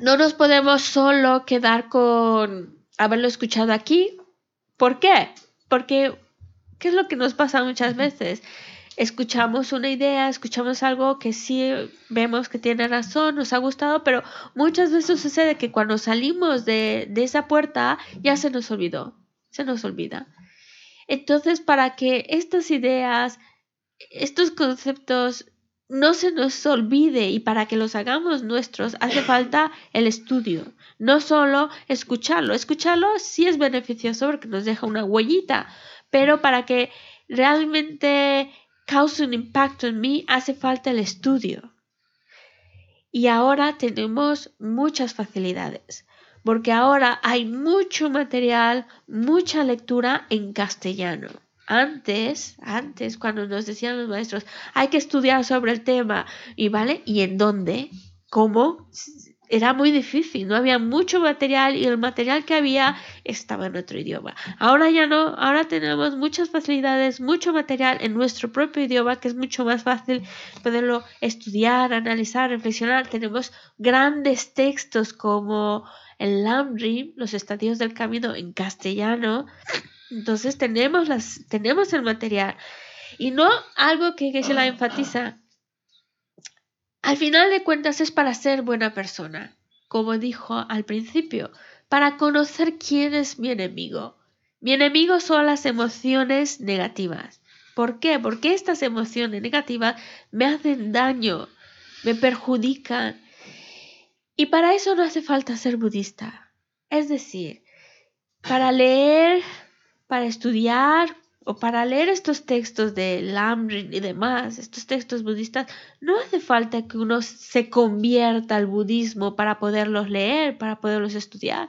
No nos podemos solo quedar con haberlo escuchado aquí. ¿Por qué? Porque, ¿qué es lo que nos pasa muchas veces? Escuchamos una idea, escuchamos algo que sí vemos que tiene razón, nos ha gustado, pero muchas veces sucede que cuando salimos de, de esa puerta ya se nos olvidó, se nos olvida. Entonces, para que estas ideas, estos conceptos no se nos olvide y para que los hagamos nuestros hace falta el estudio, no solo escucharlo. Escucharlo sí es beneficioso porque nos deja una huellita, pero para que realmente cause un impacto en mí hace falta el estudio. Y ahora tenemos muchas facilidades, porque ahora hay mucho material, mucha lectura en castellano. Antes, antes, cuando nos decían los maestros, hay que estudiar sobre el tema, y vale, ¿y en dónde? ¿Cómo? Era muy difícil, no había mucho material y el material que había estaba en otro idioma. Ahora ya no, ahora tenemos muchas facilidades, mucho material en nuestro propio idioma que es mucho más fácil poderlo estudiar, analizar, reflexionar. Tenemos grandes textos como el Lamrim, los estadios del camino en castellano, entonces tenemos, las, tenemos el material. Y no algo que, se la enfatiza. Al final de cuentas es para ser buena persona, como dijo al principio, para conocer quién es mi enemigo. Mi enemigo son las emociones negativas. ¿Por qué? Porque estas emociones negativas me hacen daño, me perjudican. Y para eso no hace falta ser budista. Es decir, para leer para estudiar o para leer estos textos de Lamrin y demás, estos textos budistas, no hace falta que uno se convierta al budismo para poderlos leer, para poderlos estudiar.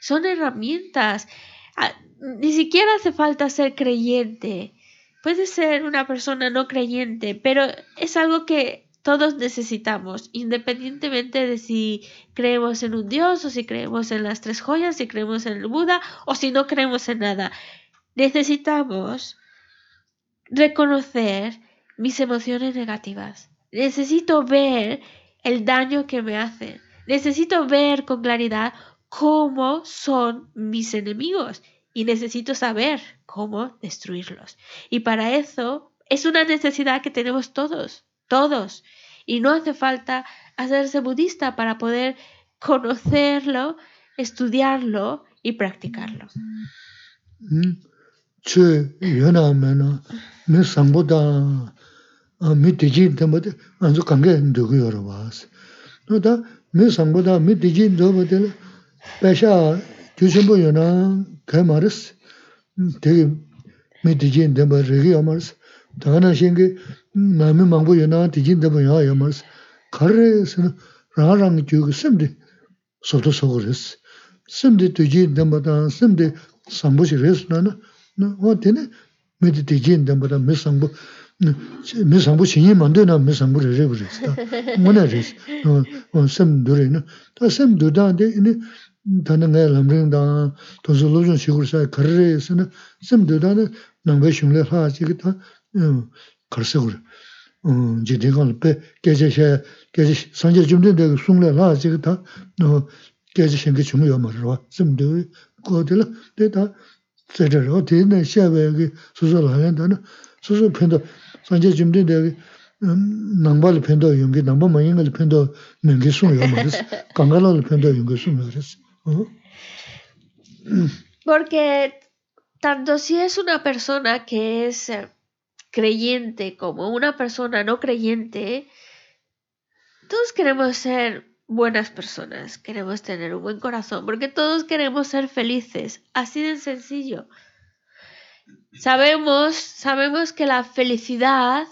Son herramientas. Ah, ni siquiera hace falta ser creyente. Puede ser una persona no creyente, pero es algo que todos necesitamos, independientemente de si creemos en un Dios o si creemos en las tres joyas, si creemos en el Buda o si no creemos en nada. Necesitamos reconocer mis emociones negativas. Necesito ver el daño que me hacen. Necesito ver con claridad cómo son mis enemigos y necesito saber cómo destruirlos. Y para eso es una necesidad que tenemos todos, todos. Y no hace falta hacerse budista para poder conocerlo, estudiarlo y practicarlo. Mm. chū yuwa mē nā, mē sāngbō dā, mē dījī tēmbō tē, ānzu kāngē ndōgu yorō bās. Nō dā, mē sāngbō dā, mē dījī ndōgu tē lā, pēshā gyūshīmbō yuwa nā kē mā rīs, tē mē dījī tēmbō rīgī yuwa mā rīs, tā kā nā shēngi nā mē māngbō yuwa nā dījī tēmbō yuwa yuwa mā rīs, kā rī sī nā rāng rāng gyūgu sīmdi sōtō sōgu rīs, sīmdi dījī tēmbō dā, sīmdi sāngbō shī rīs nā nā, 어 되네 메디 되진 담보다 메상부 메상부 신이 만드나 메상부를 해 버렸다 뭐나 그래서 어 샘들이는 다 샘들다데 이니 다는 내 람린다 도zul로준 시구르사 거래에서는 샘들다는 남배 심례 하지기 다 걸서 그래 어 지대간 빼 계제셔 계제 선제 좀된데 송례 하지기 다어 계제 생기 중요 말로 샘들 거들 데다 Porque tanto si es una persona que es eh, creyente como una persona no creyente, todos queremos ser buenas personas, queremos tener un buen corazón, porque todos queremos ser felices, así de sencillo. Sabemos, sabemos que la felicidad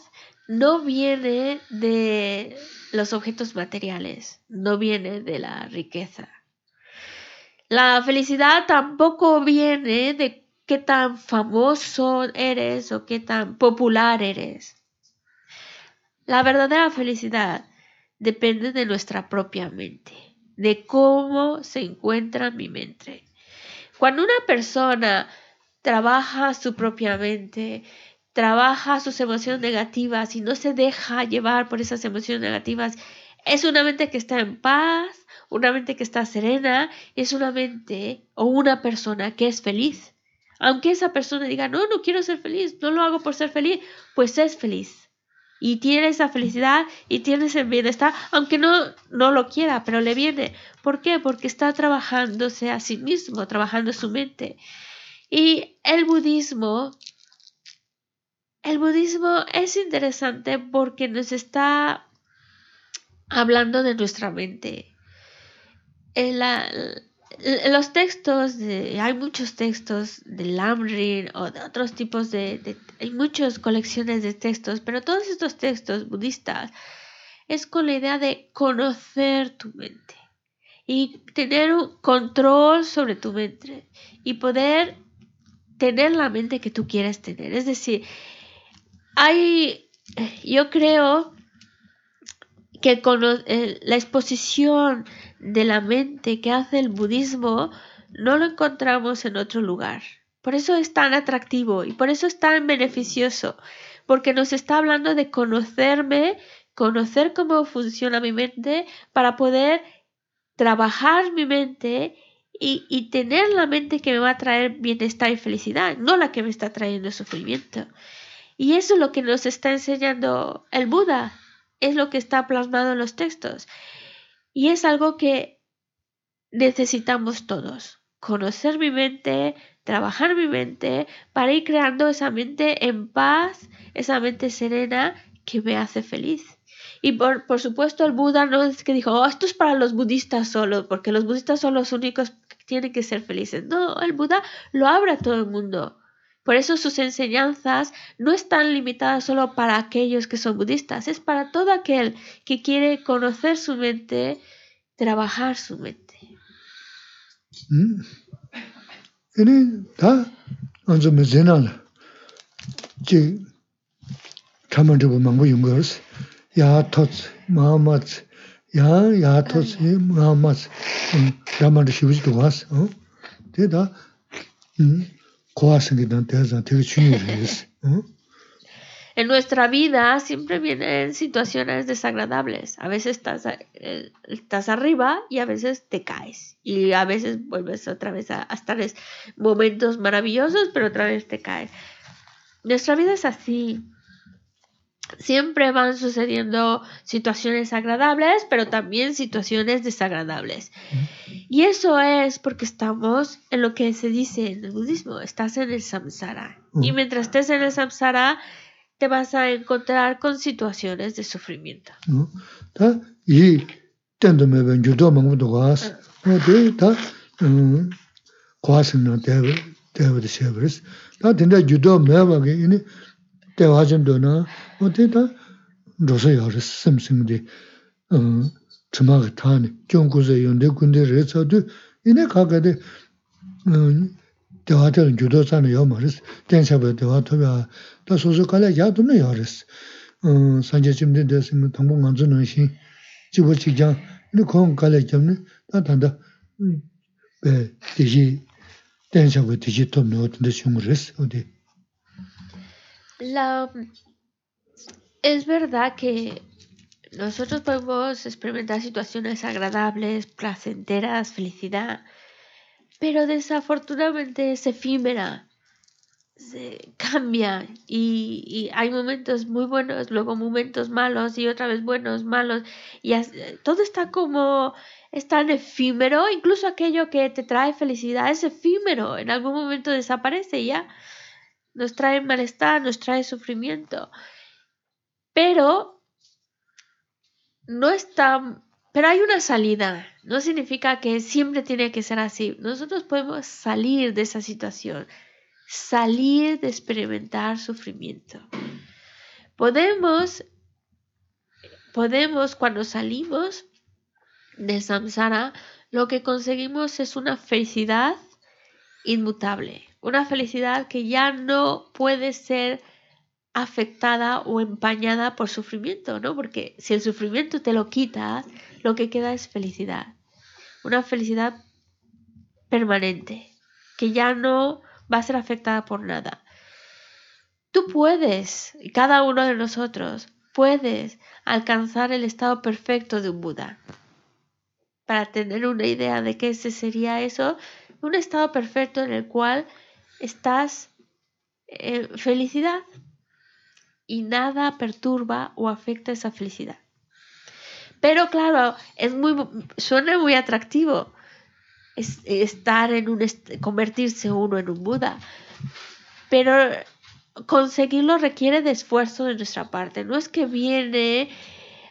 no viene de los objetos materiales, no viene de la riqueza. La felicidad tampoco viene de qué tan famoso eres o qué tan popular eres. La verdadera felicidad depende de nuestra propia mente, de cómo se encuentra mi mente. Cuando una persona trabaja su propia mente, trabaja sus emociones negativas y no se deja llevar por esas emociones negativas, es una mente que está en paz, una mente que está serena es una mente o una persona que es feliz. Aunque esa persona diga, no, no quiero ser feliz, no lo hago por ser feliz, pues es feliz. Y tiene esa felicidad y tiene ese bienestar, aunque no, no lo quiera, pero le viene. ¿Por qué? Porque está trabajándose a sí mismo, trabajando su mente. Y el budismo, el budismo es interesante porque nos está hablando de nuestra mente en, los textos, de, hay muchos textos de Lamrin o de otros tipos de, Hay muchas colecciones de textos, pero todos estos textos budistas es con la idea de conocer tu mente y tener un control sobre tu mente y poder tener la mente que tú quieres tener. Es decir, hay, yo creo que con la exposición de la mente que hace el budismo no lo encontramos en otro lugar. Por eso es tan atractivo y por eso es tan beneficioso, porque nos está hablando de conocerme, conocer cómo funciona mi mente para poder trabajar mi mente y, tener la mente que me va a traer bienestar y felicidad, no la que me está trayendo sufrimiento. Y eso es lo que nos está enseñando el Buda, es lo que está plasmado en los textos. Y es algo que necesitamos todos. Conocer mi mente, trabajar mi mente para ir creando esa mente en paz, esa mente serena que me hace feliz. Y por, por supuesto el Buda no es que dijo, oh, esto es para los budistas solo, porque los budistas son los únicos que tienen que ser felices. No, el Buda lo abre a todo el mundo. Por eso sus enseñanzas no están limitadas solo para aquellos que son budistas, es para todo aquel que quiere conocer su mente, trabajar su mente. 아니 다 먼저 문제는 제 담은데 보면 뭐 용거스 야 토츠 마마츠 야 야토스 마마츠 담은데 쉬우지도 와서 어? 대다. 음 고아스기는 대자 되게 중요해요 어? En nuestra vida siempre vienen situaciones desagradables. A veces estás, eh, estás arriba y a veces te caes. Y a veces vuelves otra vez a, a estar en momentos maravillosos, pero otra vez te caes. Nuestra vida es así. Siempre van sucediendo situaciones agradables, pero también situaciones desagradables. Y eso es porque estamos en lo que se dice en el budismo, estás en el samsara. Y mientras estés en el samsara, te vas a encontrar con situaciones de sufrimiento Y 대화 좀 되나 어디다 로서야를 심심데 음 주마가 타네 경고서 연대 군대 레서도 이내 가게데 음 대화들 주도자는 요 말스 된사버 대화 토가 또 소소 갈래 야도는 요르스 음 산제 좀된 데스면 동봉 안 주는 신 지부 직장 이 공간 갈래 좀네 다 단다 배 디지 된사버 디지 또 노트데 슝르스 어디 La... Es verdad que nosotros podemos experimentar situaciones agradables, placenteras, felicidad, pero desafortunadamente es efímera, cambia y, hay momentos muy buenos, luego momentos malos y otra vez buenos, malos, y todo está como, es tan efímero, incluso aquello que te trae felicidad es efímero, en algún momento desaparece ya nos trae malestar, nos trae sufrimiento. Pero no está, pero hay una salida. No significa que siempre tiene que ser así. Nosotros podemos salir de esa situación, salir de experimentar sufrimiento. Podemos, podemos cuando salimos de samsara, lo que conseguimos es una felicidad inmutable, una felicidad que ya no puede ser afectada o empañada por sufrimiento, ¿no? Porque si el sufrimiento te lo quitas, lo que queda es felicidad. Una felicidad permanente, que ya no va a ser afectada por nada. Tú puedes, cada uno de nosotros, puedes alcanzar el estado perfecto de un Buda. Para tener una idea de qué sería eso, un estado perfecto en el cual estás en felicidad y nada perturba o afecta esa felicidad. Pero claro, es muy, suena muy atractivo estar en un, convertirse uno en un Buda, pero conseguirlo requiere de esfuerzo de nuestra parte. No es que viene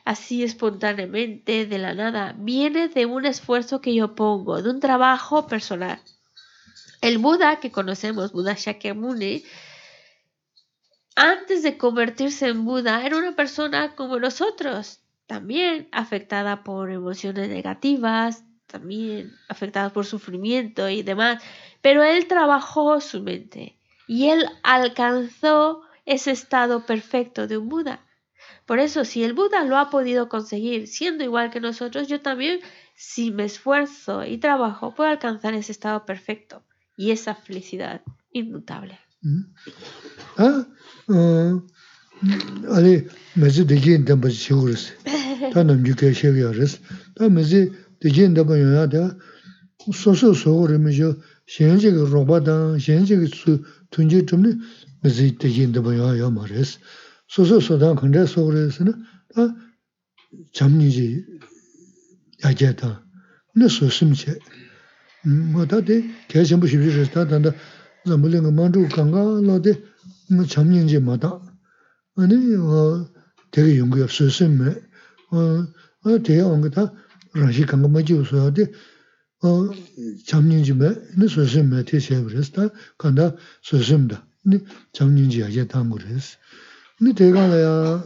así espontáneamente de la nada, viene de un esfuerzo que yo pongo, de un trabajo personal. El Buda que conocemos, Buda Shakyamuni, antes de convertirse en Buda, era una persona como nosotros, también afectada por emociones negativas, también afectada por sufrimiento y demás, pero él trabajó su mente y él alcanzó ese estado perfecto de un Buda. Por eso, si el Buda lo ha podido conseguir siendo igual que nosotros, yo también, si me esfuerzo y trabajo, puedo alcanzar ese estado perfecto y esa felicidad inmutable. Ah, 아니 메지 되긴 담바 지우르스 다 남주게 쉐비어르스 다 메지 되긴 담바 요야다 소소 소거르미죠 현재가 로바다 현재가 수 tunji chumni mizi tegi ndaba yaa yaa ma res. Soso sodan kanda sogo resana, ta chamni ji yagya ta, na sosim che. Ma ta de kaya chenpo shibshi res, ta tanda zambulinga mandru kanga la de chamni ji ma ta. 아니 어 되게 연구가 쓰심에 어 되게 온가다 라시 간거 맞지 웃어야 돼. 어 잠님 집에 네 쓰심에 대시해 버렸다. 간다 쓰심다. 네 잠님 지야게 담그레스. 네 대가야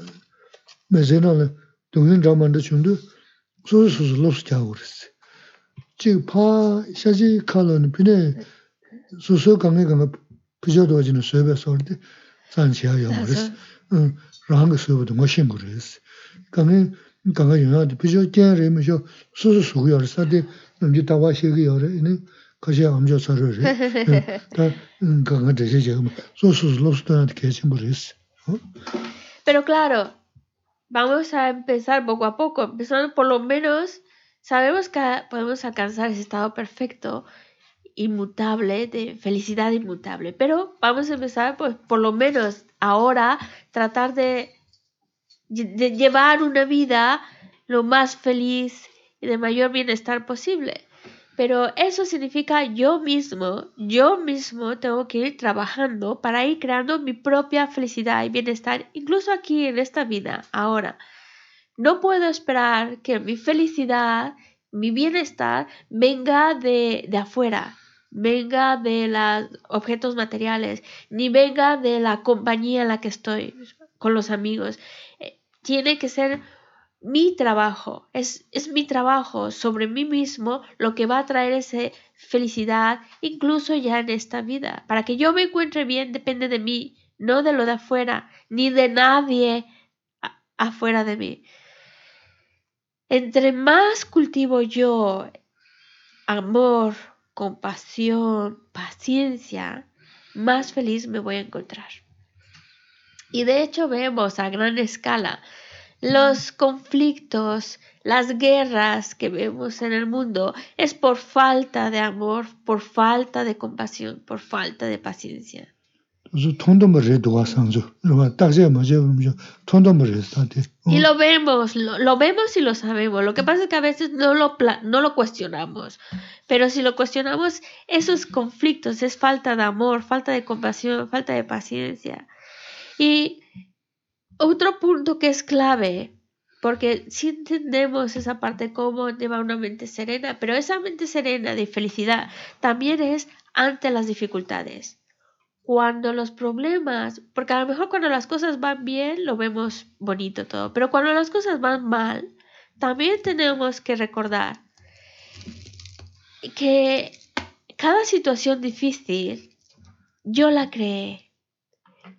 메제나는 동인 자만도 준도 소소소 로스 자고레스. 지파 샤지 칼은 비네 소소 강에 강에 부셔도 지는 수업에 서는데 산치야 영어레스. Res. Pero claro, vamos a empezar poco a poco, empezando por lo menos, sabemos que podemos alcanzar ese estado perfecto, inmutable, de felicidad inmutable, pero vamos a empezar pues por lo menos ahora tratar de, de llevar una vida lo más feliz y de mayor bienestar posible. Pero eso significa yo mismo, yo mismo tengo que ir trabajando para ir creando mi propia felicidad y bienestar, incluso aquí en esta vida, ahora. No puedo esperar que mi felicidad, mi bienestar venga de, de afuera, venga de los objetos materiales, ni venga de la compañía en la que estoy con los amigos. Eh, tiene que ser mi trabajo, es, es mi trabajo sobre mí mismo lo que va a traer esa felicidad incluso ya en esta vida. Para que yo me encuentre bien depende de mí, no de lo de afuera, ni de nadie afuera de mí. Entre más cultivo yo amor, compasión, paciencia, más feliz me voy a encontrar. Y de hecho vemos a gran escala los conflictos, las guerras que vemos en el mundo es por falta de amor, por falta de compasión, por falta de paciencia. Y lo vemos, lo, vemos y lo sabemos. Lo que pasa es que a veces no lo, no lo cuestionamos. Pero si lo cuestionamos, esos conflictos es falta de amor, falta de compasión, falta de paciencia. Y otro punto que es clave, porque si entendemos esa parte como lleva una mente serena, pero esa mente serena de felicidad también es ante las dificultades. Cuando los problemas, porque a lo mejor cuando las cosas van bien lo vemos bonito todo, pero cuando las cosas van mal, también tenemos que recordar que cada situación difícil yo la creé,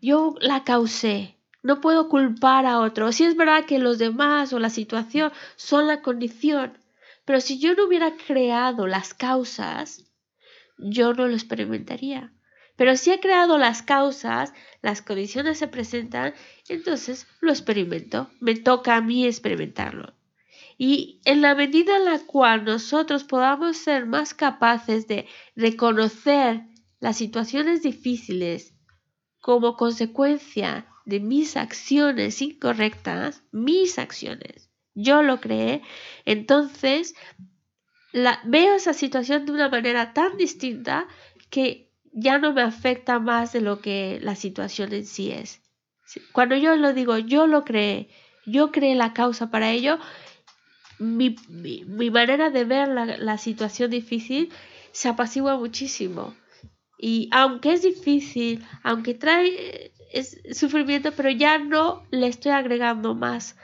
yo la causé, no puedo culpar a otro. Si es verdad que los demás o la situación son la condición, pero si yo no hubiera creado las causas, yo no lo experimentaría. Pero si he creado las causas, las condiciones se presentan, entonces lo experimento. Me toca a mí experimentarlo. Y en la medida en la cual nosotros podamos ser más capaces de reconocer las situaciones difíciles como consecuencia de mis acciones incorrectas, mis acciones, yo lo creé, entonces veo esa situación de una manera tan distinta que ya no me afecta más de lo que la situación en sí es. Cuando yo lo digo, yo lo creé, yo creé la causa para ello, mi, manera de ver la, la situación difícil se apacigua muchísimo. Y aunque es difícil, aunque trae es sufrimiento, pero ya no le estoy agregando más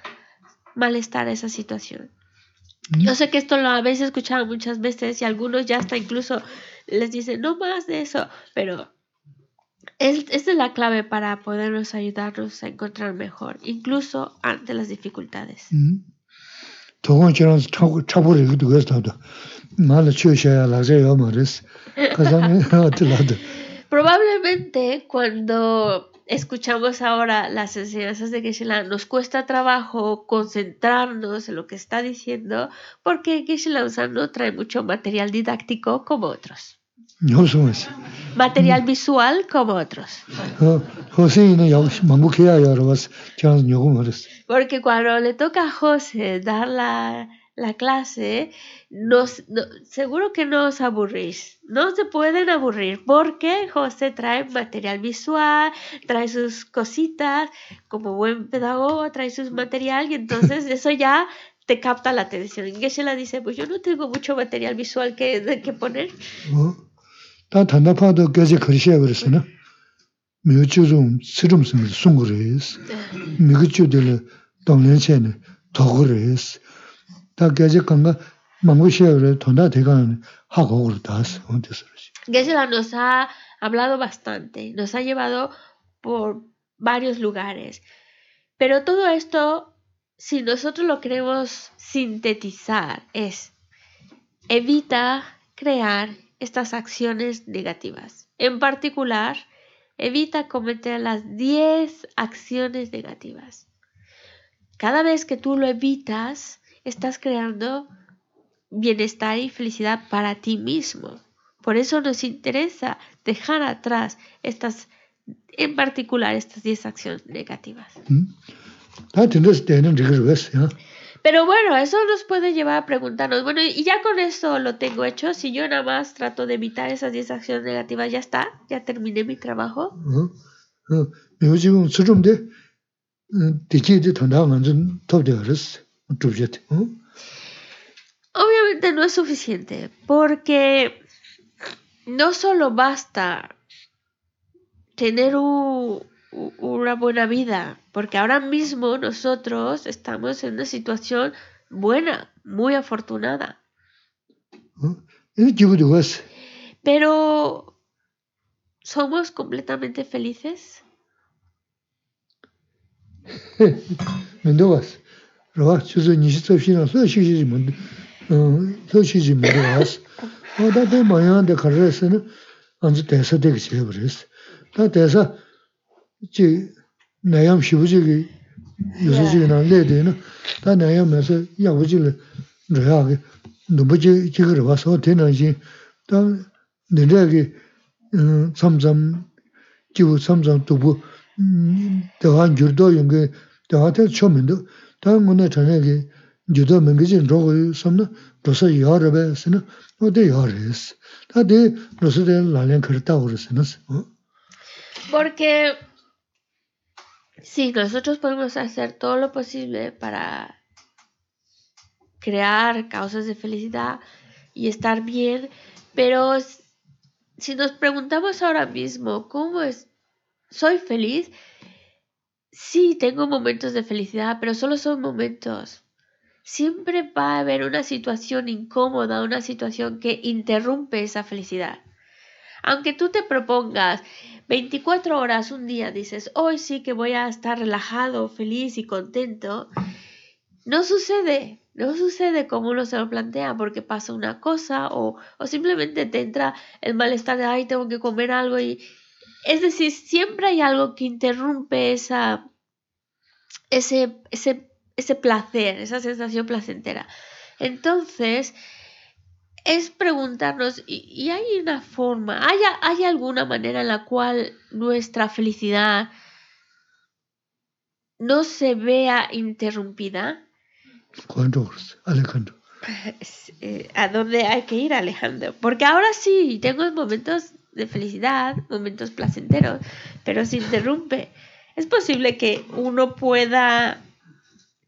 malestar a esa situación. Yo sé que esto lo habéis escuchado muchas veces y algunos ya hasta incluso les dicen no más de eso, pero es, esta es la clave para podernos ayudarnos a encontrar mejor, incluso ante las dificultades. Probablemente cuando escuchamos ahora las enseñanzas de Geshe-la, nos cuesta trabajo concentrarnos en lo que está diciendo porque Geshe-la no trae mucho material didáctico como otros. Material visual como otros. Porque cuando le toca a José dar la, la clase, nos, seguro que no os aburrís. No se pueden aburrir porque José trae material visual, trae sus cositas, como buen pedagogo, trae sus material y entonces eso ya te capta la atención. Y la dice, pues yo no tengo mucho material visual que, que poner. Geshe-la nos ha hablado bastante, nos ha llevado por varios lugares. Pero todo esto, si nosotros lo queremos sintetizar, es evita crear estas acciones negativas. En particular, evita cometer las 10 acciones negativas. Cada vez que tú lo evitas, estás creando bienestar y felicidad para ti mismo. Por eso nos interesa dejar atrás estas, en particular, estas 10 acciones negativas. Pero bueno, eso nos puede llevar a preguntarnos, bueno, y ya con eso lo tengo hecho, si yo nada más trato de evitar esas 10 acciones negativas, ya está, ya terminé mi trabajo. Obviamente no es suficiente, porque no solo basta tener una buena vida, porque ahora mismo nosotros estamos en una situación buena, muy afortunada. Pero, ¿somos completamente felices? rāwa chūsō nīshī tsōshī na sō shīshī jī mūndi, sō shīshī mūndi wās. Wā tā tē māyān tē khar rēsā na ānzu tēsā tē kī chē bā rēsā. Tā tēsā jī nāyām shivu jī kī yusō jī kī na lē tē na, tā nāyām mē sā yā wu jī lē rāyā kī nūpa jī jī kī rāwa sō tē na jī, tā nē rā kī tsam tsam, jī wu tsam tsam tū bū, tē wā ngyur dō yung kī, tē wā tē chō mī ndō, na. Porque Sí, nosotros podemos hacer todo lo posible para crear causas de felicidad y estar bien, pero si nos preguntamos ahora mismo, ¿cómo es? ¿Soy feliz? Sí, tengo momentos de felicidad, pero solo son momentos. Siempre va a haber una situación incómoda, una situación que interrumpe esa felicidad. Aunque tú te propongas 24 horas un día, dices, hoy sí que voy a estar relajado, feliz y contento, no sucede, no sucede como uno se lo plantea porque pasa una cosa o, simplemente te entra el malestar de, ay, tengo que comer algo y... Es decir, siempre hay algo que interrumpe esa, ese, ese, ese placer, esa sensación placentera. Entonces, es preguntarnos, ¿y, hay una forma, ¿hay, hay alguna manera en la cual nuestra felicidad no se vea interrumpida? Alejandro. Eh, ¿A dónde hay que ir, Alejandro? Porque ahora sí, tengo momentos de felicidad, momentos placenteros, pero se interrumpe. Es posible que uno pueda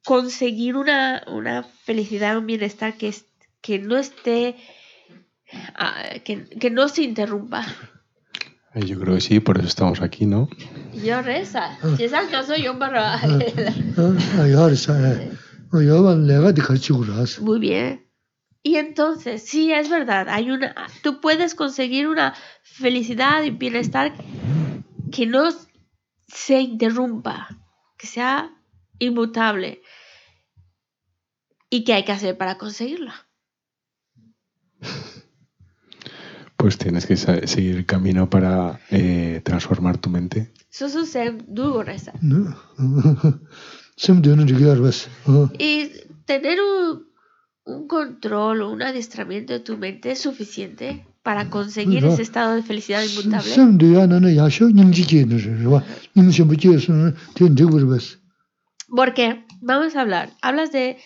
conseguir una, una felicidad, un bienestar que, que no esté, ah, que, no se interrumpa. Yo creo que sí, por eso estamos aquí, ¿no? Yo reza. Si es acaso yo Muy bien. Y entonces, sí, es verdad, hay una, tú puedes conseguir una felicidad y bienestar que no se interrumpa, que sea inmutable. ¿Y qué hay que hacer para conseguirla? Pues tienes que seguir el camino para eh, transformar tu mente. Y tener un, un control o un adiestramiento de tu mente es suficiente para conseguir ese estado de felicidad inmutable. Porque, vamos a hablar, hablas de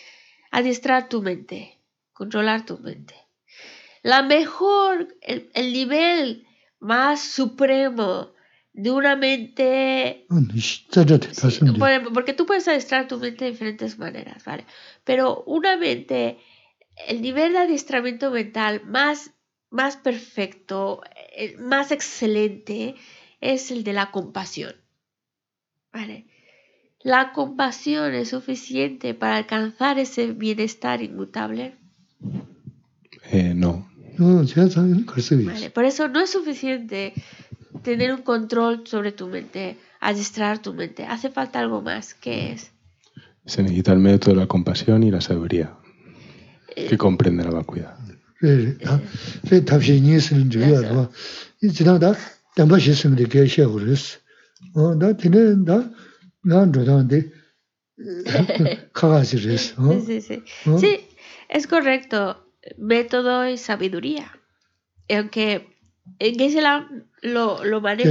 adiestrar tu mente, controlar tu mente. La mejor, el, nivel más supremo de una mente... porque tú puedes adiestrar tu mente de diferentes maneras, ¿vale? Pero una mente, el nivel de adiestramiento mental más, más perfecto, más excelente, es el de la compasión, ¿vale? La compasión es suficiente para alcanzar ese bienestar inmutable. Eh, no, por eso no es suficiente tener un control sobre tu mente, adiestrar tu mente. Hace falta algo más. ¿Qué es? Se necesita el método de la compasión y la sabiduría, que comprende la vacuidad. Sí, sí, sí, es correcto. Método y sabiduría. Aunque lo, lo maneja.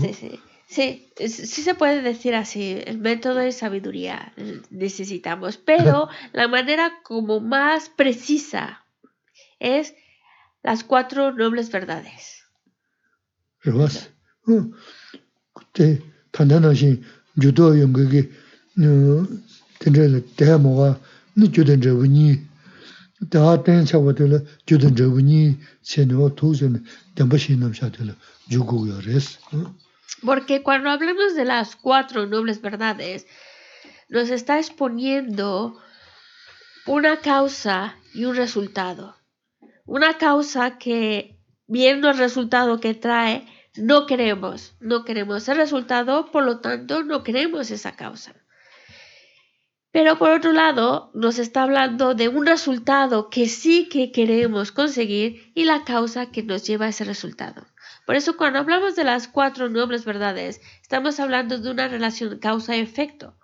Sí, sí. Sí, sí se puede decir así, el método de sabiduría necesitamos, pero la manera como más precisa es las cuatro nobles verdades. Porque cuando hablamos de las cuatro nobles verdades, nos está exponiendo una causa y un resultado. Una causa que, viendo el resultado que trae, no queremos. No queremos el resultado, por lo tanto, no queremos esa causa. Pero por otro lado, nos está hablando de un resultado que sí que queremos conseguir y la causa que nos lleva a ese resultado. Por eso cuando hablamos de las cuatro nobles verdades, estamos hablando de una relación causa-efecto.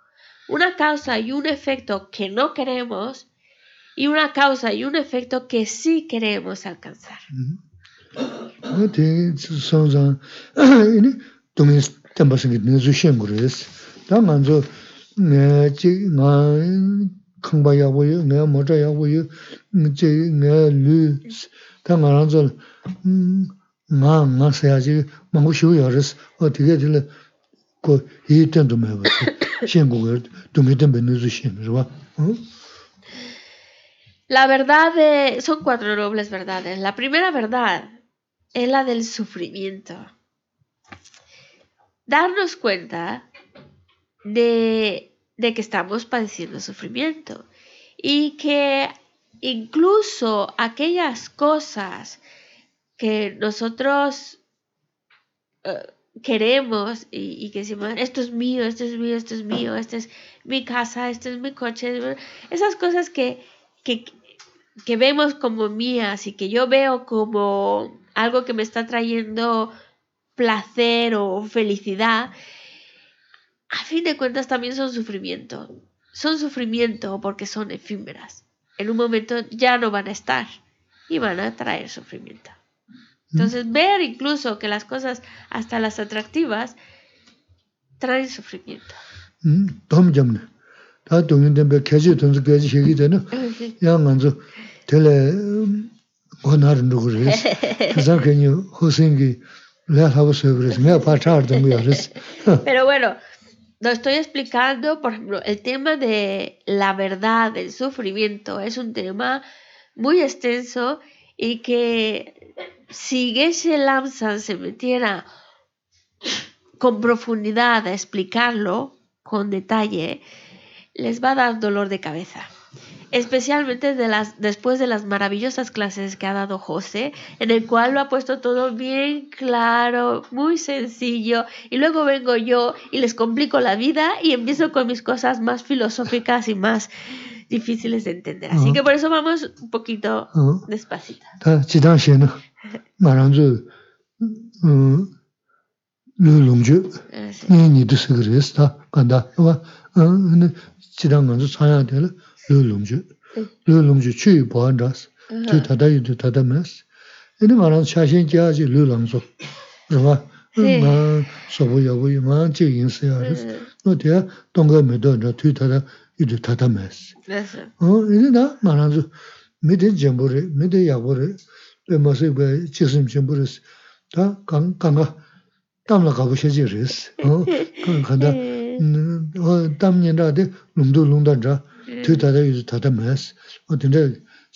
Una causa y un efecto que no queremos y una causa y un efecto que sí queremos alcanzar. La verdad eh, son cuatro nobles verdades. La primera verdad es la del sufrimiento. Darnos cuenta de, de que estamos padeciendo sufrimiento y que incluso aquellas cosas que nosotros eh, queremos y, y que decimos, esto es mío, esto es mío, esto es mío, esta es mi casa, este es mi coche, esas cosas que, que, que vemos como mías y que yo veo como algo que me está trayendo placer o felicidad, a fin de cuentas también son sufrimiento. Son sufrimiento porque son efímeras. En un momento ya no van a estar y van a traer sufrimiento. Entonces, mm. ver incluso que las cosas, hasta las atractivas, traen sufrimiento. Mm. Pero bueno, lo estoy explicando, por ejemplo, el tema de la verdad, del sufrimiento, es un tema muy extenso y que si Geshe Lamsan se metiera con profundidad a explicarlo con detalle, les va a dar dolor de cabeza. Especialmente de las, después de las maravillosas clases que ha dado José, en el cual lo ha puesto todo bien claro, muy sencillo, y luego vengo yo y les complico la vida y empiezo con mis cosas más filosóficas y más difíciles de entender. Así que por eso vamos un poquito 어, despacito. ngā rānzu lū lōngchū, nī nīdhū sikir rēs tā, kāndā, wā, chidā ngā rānzu sāyā tēla lū lōngchū, lū lōngchū chū yu bōhān rās, chū tātā yu tu tātā mēs, nī ngā rānzu chāshēn kia chī lū lōngchū, rāvā, ngā sōbū yabū yu ngā chī yīn sāyā rēs, nō tēyā tōngā mē tō rā, tū tātā yu tu tātā mēs. Nī ngā rānzu, mē tē jambū rē, mē tē yabū rē, bē mā sī bē jīsīm chīmbu rīs, tā kāngā tāmla kāpu shēchī rīs, kāndā tam ñiñ rā tī lūmdū lūngdā rā, tū tātā yu tātā mēs, o tīndē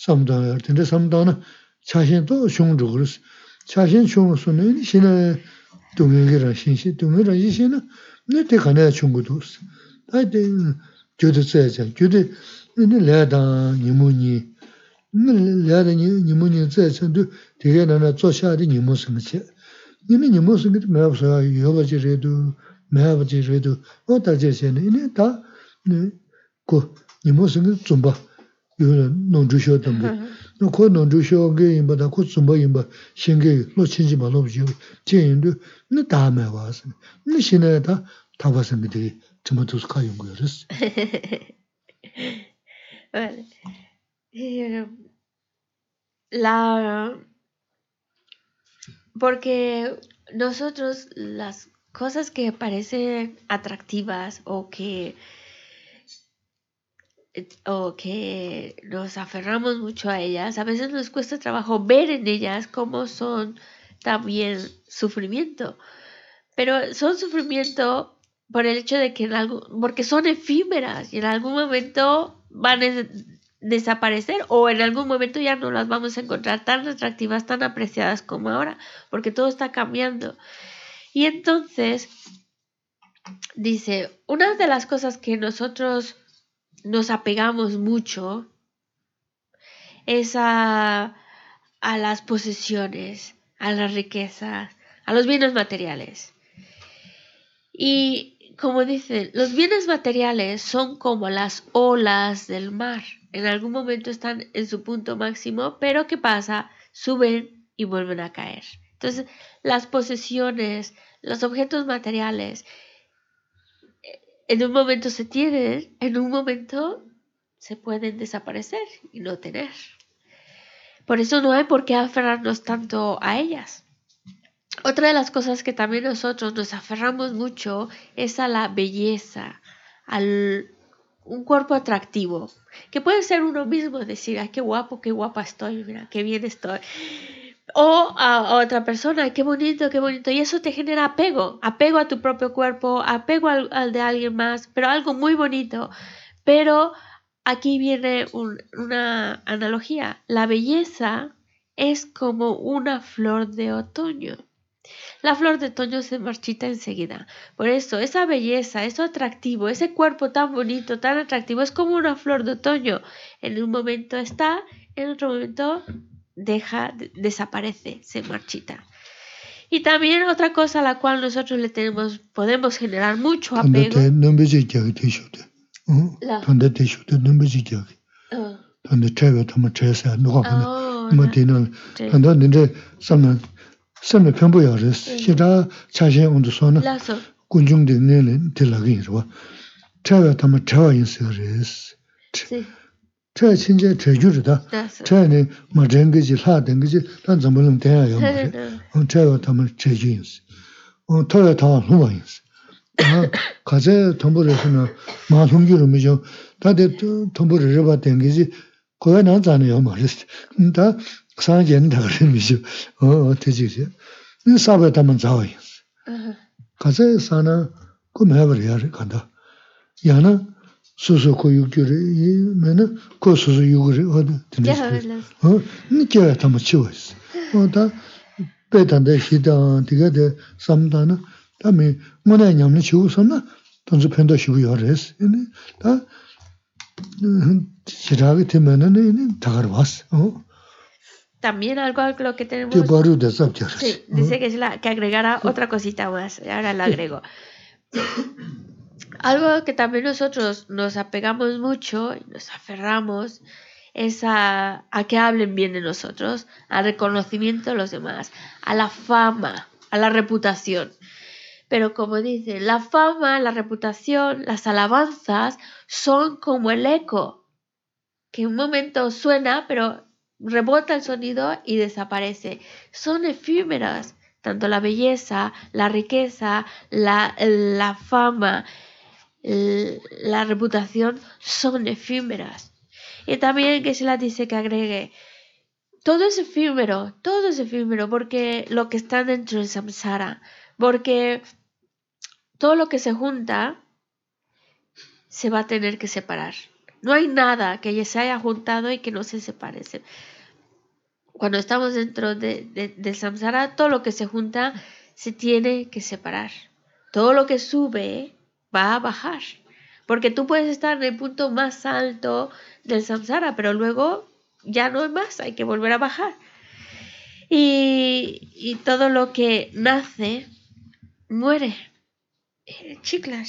samdā yā, tīndē samdā na chāshīn tō shūng rūg rīs, chāshīn shūng rūs nē, shīnā dūngi gī rā shīn shī, dūngi rā yī shīnā, nē tī kānā yā shūng gu tūs, tā tī gyūdī tsāyā chā, gyūdī nē lē dā nī mū nī, lāda nīmu nīmu tsāi tsāndu tīgē nāna tsō shādi nīmu sīngi chē. Nīmi nīmu sīngi tī mēyab sōyā yōba jī rēdu, mēyab jī rēdu, wā tā jē shē nī, nī tā kō nīmu sīngi tsūmba yōla nōng chū shō tāmbi. Nō kō nōng chū shō gē yīmba tā kō tsūmba yīmba shēngi lō chīnjī mā lōb jī chē yīndu, nī tā mē wā sīngi. Nī shī nā tā tā wā sīngi tī tī mā tūs kā yōngu yō rīs. Eh, La porque nosotros las cosas que parecen atractivas o que o que nos aferramos mucho a ellas, a veces nos cuesta trabajo ver en ellas cómo son también sufrimiento. Pero son sufrimiento por el hecho de que en algo, porque son efímeras y en algún momento van a desaparecer o en algún momento ya no las vamos a encontrar tan atractivas, tan apreciadas como ahora, porque todo está cambiando. Y entonces, dice, una de las cosas que nosotros nos apegamos mucho es a, a las posesiones, a las riquezas, a los bienes materiales. Y como dicen, los bienes materiales son como las olas del mar. En algún momento están en su punto máximo, pero ¿qué pasa? Suben y vuelven a caer. Entonces, las posesiones, los objetos materiales, en un momento se tienen, en un momento se pueden desaparecer y no tener. Por eso no hay por qué aferrarnos tanto a ellas. Otra de las cosas que también nosotros nos aferramos mucho es a la belleza, al un cuerpo atractivo, que puede ser uno mismo, decir, ay, qué guapo, qué guapa estoy, mira, qué bien estoy. O a, otra persona, qué bonito, qué bonito. Y eso te genera apego, apego a tu propio cuerpo, apego al, de alguien más, pero algo muy bonito. Pero aquí viene una analogía. La belleza es como una flor de otoño. La flor de otoño se marchita enseguida. Por eso, esa belleza, eso atractivo, ese cuerpo tan bonito, tan atractivo, es como una flor de otoño. En un momento está, en otro momento deja, desaparece, se marchita. Y también otra cosa a la cual nosotros le tenemos, podemos generar mucho apego. sāmi pēnpō semne phenpo ya res, shita chashe ondu sona kunjung di nile tilagi yirwa. Chaya tama chaya yinsi ya res. Chaya chinche chaya yuri da, chaya ni ma rengi ji, la dengi ji, lan zambulam tenya ya mare. Chaya tama chaya yinsi. Toya tawa luma yinsi. Kaze tombo resi na maa lungi rumi jo, tade tombo reba dengi ji, koya nan zani ya mare. jī, kōyā nā tsa nā yā mā rē sī. Tā 상견 다 그러면서 어 되지지 이 사배 담은 자와이 가서 사나 그 매버려야 간다 야나 수수 고육결이 이면은 그 수수 육을 어디 되는 어 니께 담아 치워있어 어다 배단데 히다 디가데 삼다나 다음에 뭐냐 냠는 치우서나 돈주 편도 쉬고 열었어 다 지라게 되면은 다 가르왔어 어 También algo a lo que tenemos. Sí, dice que, es la, que agregara otra cosita más. Ahora la agrego. algo que también nosotros nos apegamos mucho y nos aferramos es a, a, que hablen bien de nosotros, al reconocimiento de los demás, a la fama, a la reputación. Pero como dice, la fama, la reputación, las alabanzas son como el eco, que un momento suena, pero rebota el sonido y desaparece. Son efímeras, tanto la belleza, la riqueza, la, la fama, la reputación son efímeras. Y también que se la dice que agregue, todo es efímero, todo es efímero, porque lo que está dentro del samsara, porque todo lo que se junta se va a tener que separar. No hay nada que se haya juntado y que no se separe. Cuando estamos dentro de, del samsara, todo lo que se junta se tiene que separar. Todo lo que sube va a bajar. Porque tú puedes estar en el punto más alto del samsara, pero luego ya no hay más, hay que volver a bajar. Y, y todo lo que nace muere. Eh, Chicla,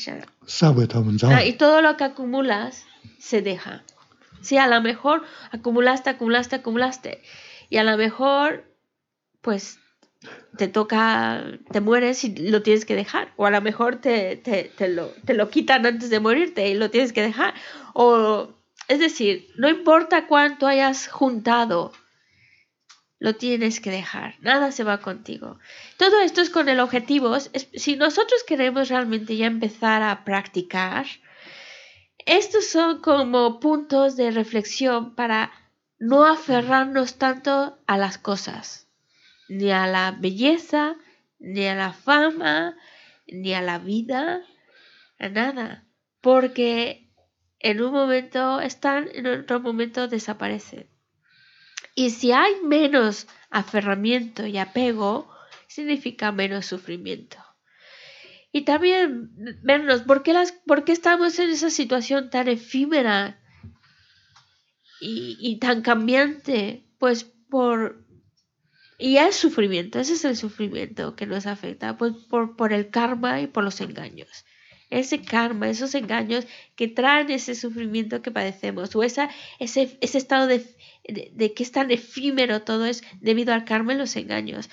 ah, y todo lo que acumulas se deja. Sí, a lo mejor acumulaste, acumulaste, acumulaste. Y a lo mejor, pues, te toca, te mueres y lo tienes que dejar. O a lo mejor te, te, te, lo, te lo quitan antes de morirte y lo tienes que dejar. O, es decir, no importa cuánto hayas juntado, lo tienes que dejar. Nada se va contigo. Todo esto es con el objetivo. Si nosotros queremos realmente ya empezar a practicar, estos son como puntos de reflexión para no aferrarnos tanto a las cosas ni a la belleza, ni a la fama, ni a la vida, a nada, porque en un momento están, en otro momento desaparecen. Y si hay menos aferramiento y apego, significa menos sufrimiento. Y también vernos, ¿por qué, las, por qué estamos en esa situación tan efímera y, y tan cambiante? Pues por y es sufrimiento, ese es el sufrimiento que nos afecta pues, por, por el karma y por los engaños. Ese karma, esos engaños que traen ese sufrimiento que padecemos, o esa, ese, ese estado de, de, que es tan efímero todo es debido al karma y los engaños.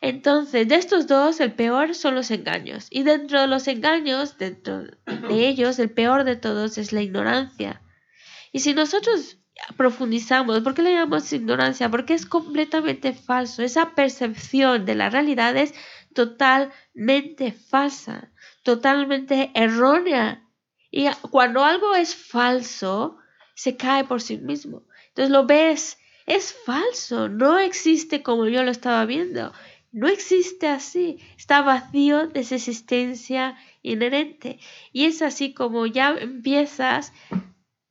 Entonces, de estos dos, el peor son los engaños. Y dentro de los engaños, dentro de ellos, el peor de todos es la ignorancia. Y si nosotros profundizamos. ¿Por qué le llamamos ignorancia? Porque es completamente falso. Esa percepción de la realidad es totalmente falsa, totalmente errónea. Y cuando algo es falso, se cae por sí mismo. Entonces lo ves, es falso, no existe como yo lo estaba viendo. No existe así, está vacío de esa existencia inherente. Y es así como ya empiezas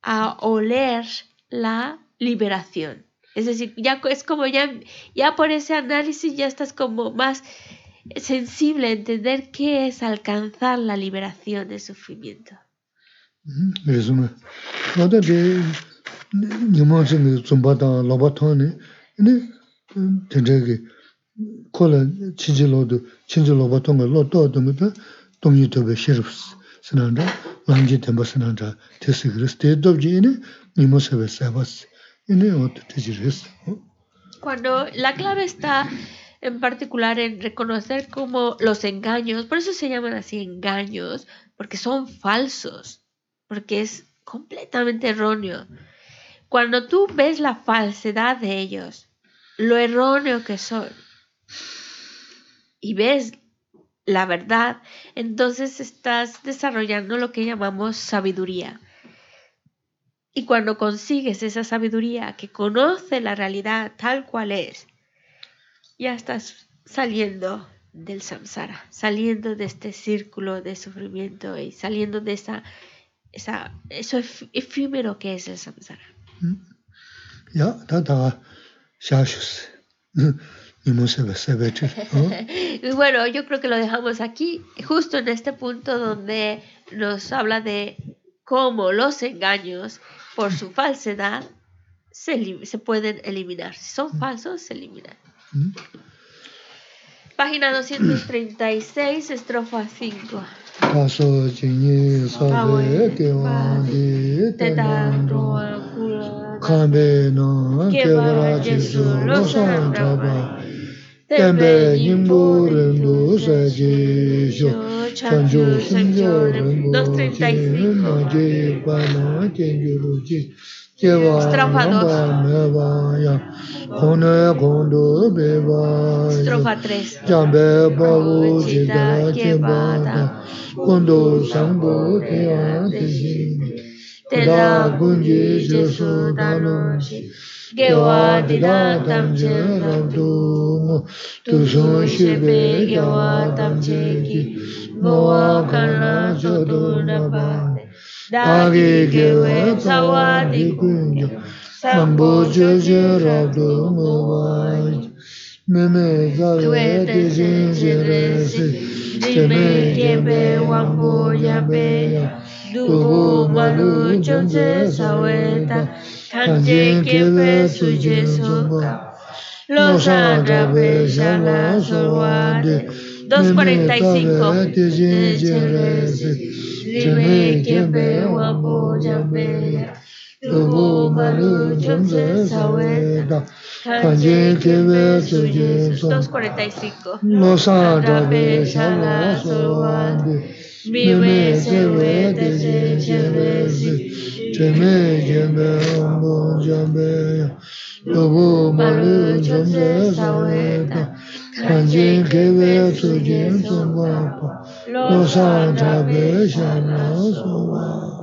a oler la liberación. Es decir, ya es como ya, ya por ese análisis ya estás como más sensible a entender qué es alcanzar la liberación del sufrimiento. Loba Cuando la clave está en particular en reconocer como los engaños, por eso se llaman así engaños, porque son falsos, porque es completamente erróneo. Cuando tú ves la falsedad de ellos, lo erróneo que son, y ves la verdad, entonces estás desarrollando lo que llamamos sabiduría. Y cuando consigues esa sabiduría que conoce la realidad tal cual es, ya estás saliendo del samsara, saliendo de este círculo de sufrimiento y saliendo de esa, esa eso efímero que es el samsara. Ya, y bueno, yo creo que lo dejamos aquí, justo en este punto donde nos habla de cómo los engaños por su falsedad, se, se pueden eliminar. Si son mm. falsos, se eliminan. Mm. Página 236, estrofa 5. Também imorando sajijo, sanjo sanjo rambo jin maji pama jenjuru jin, jewa ramba mevaya, kone kondo. Estrofa 3. Babu. gyawa dida tamche rabdumu tusun shebe gyawa tamche ki mowa kanla chodu napa dagi gyawa cawa dikunja sambo choche rabdumu vayi meme gawe dejin jiresi jeme gyebe wambu yabe dubu malu choche saweta sō kā lō sā rā pē shā lā sō wā dē 245 Dime que veo a Boya Bella, Tuvo malu chomse saweta, kanjen kebe suje som, 245. lo sa trabe shala dreamers finally wake up don't wake up don't ova. 路上天天都看到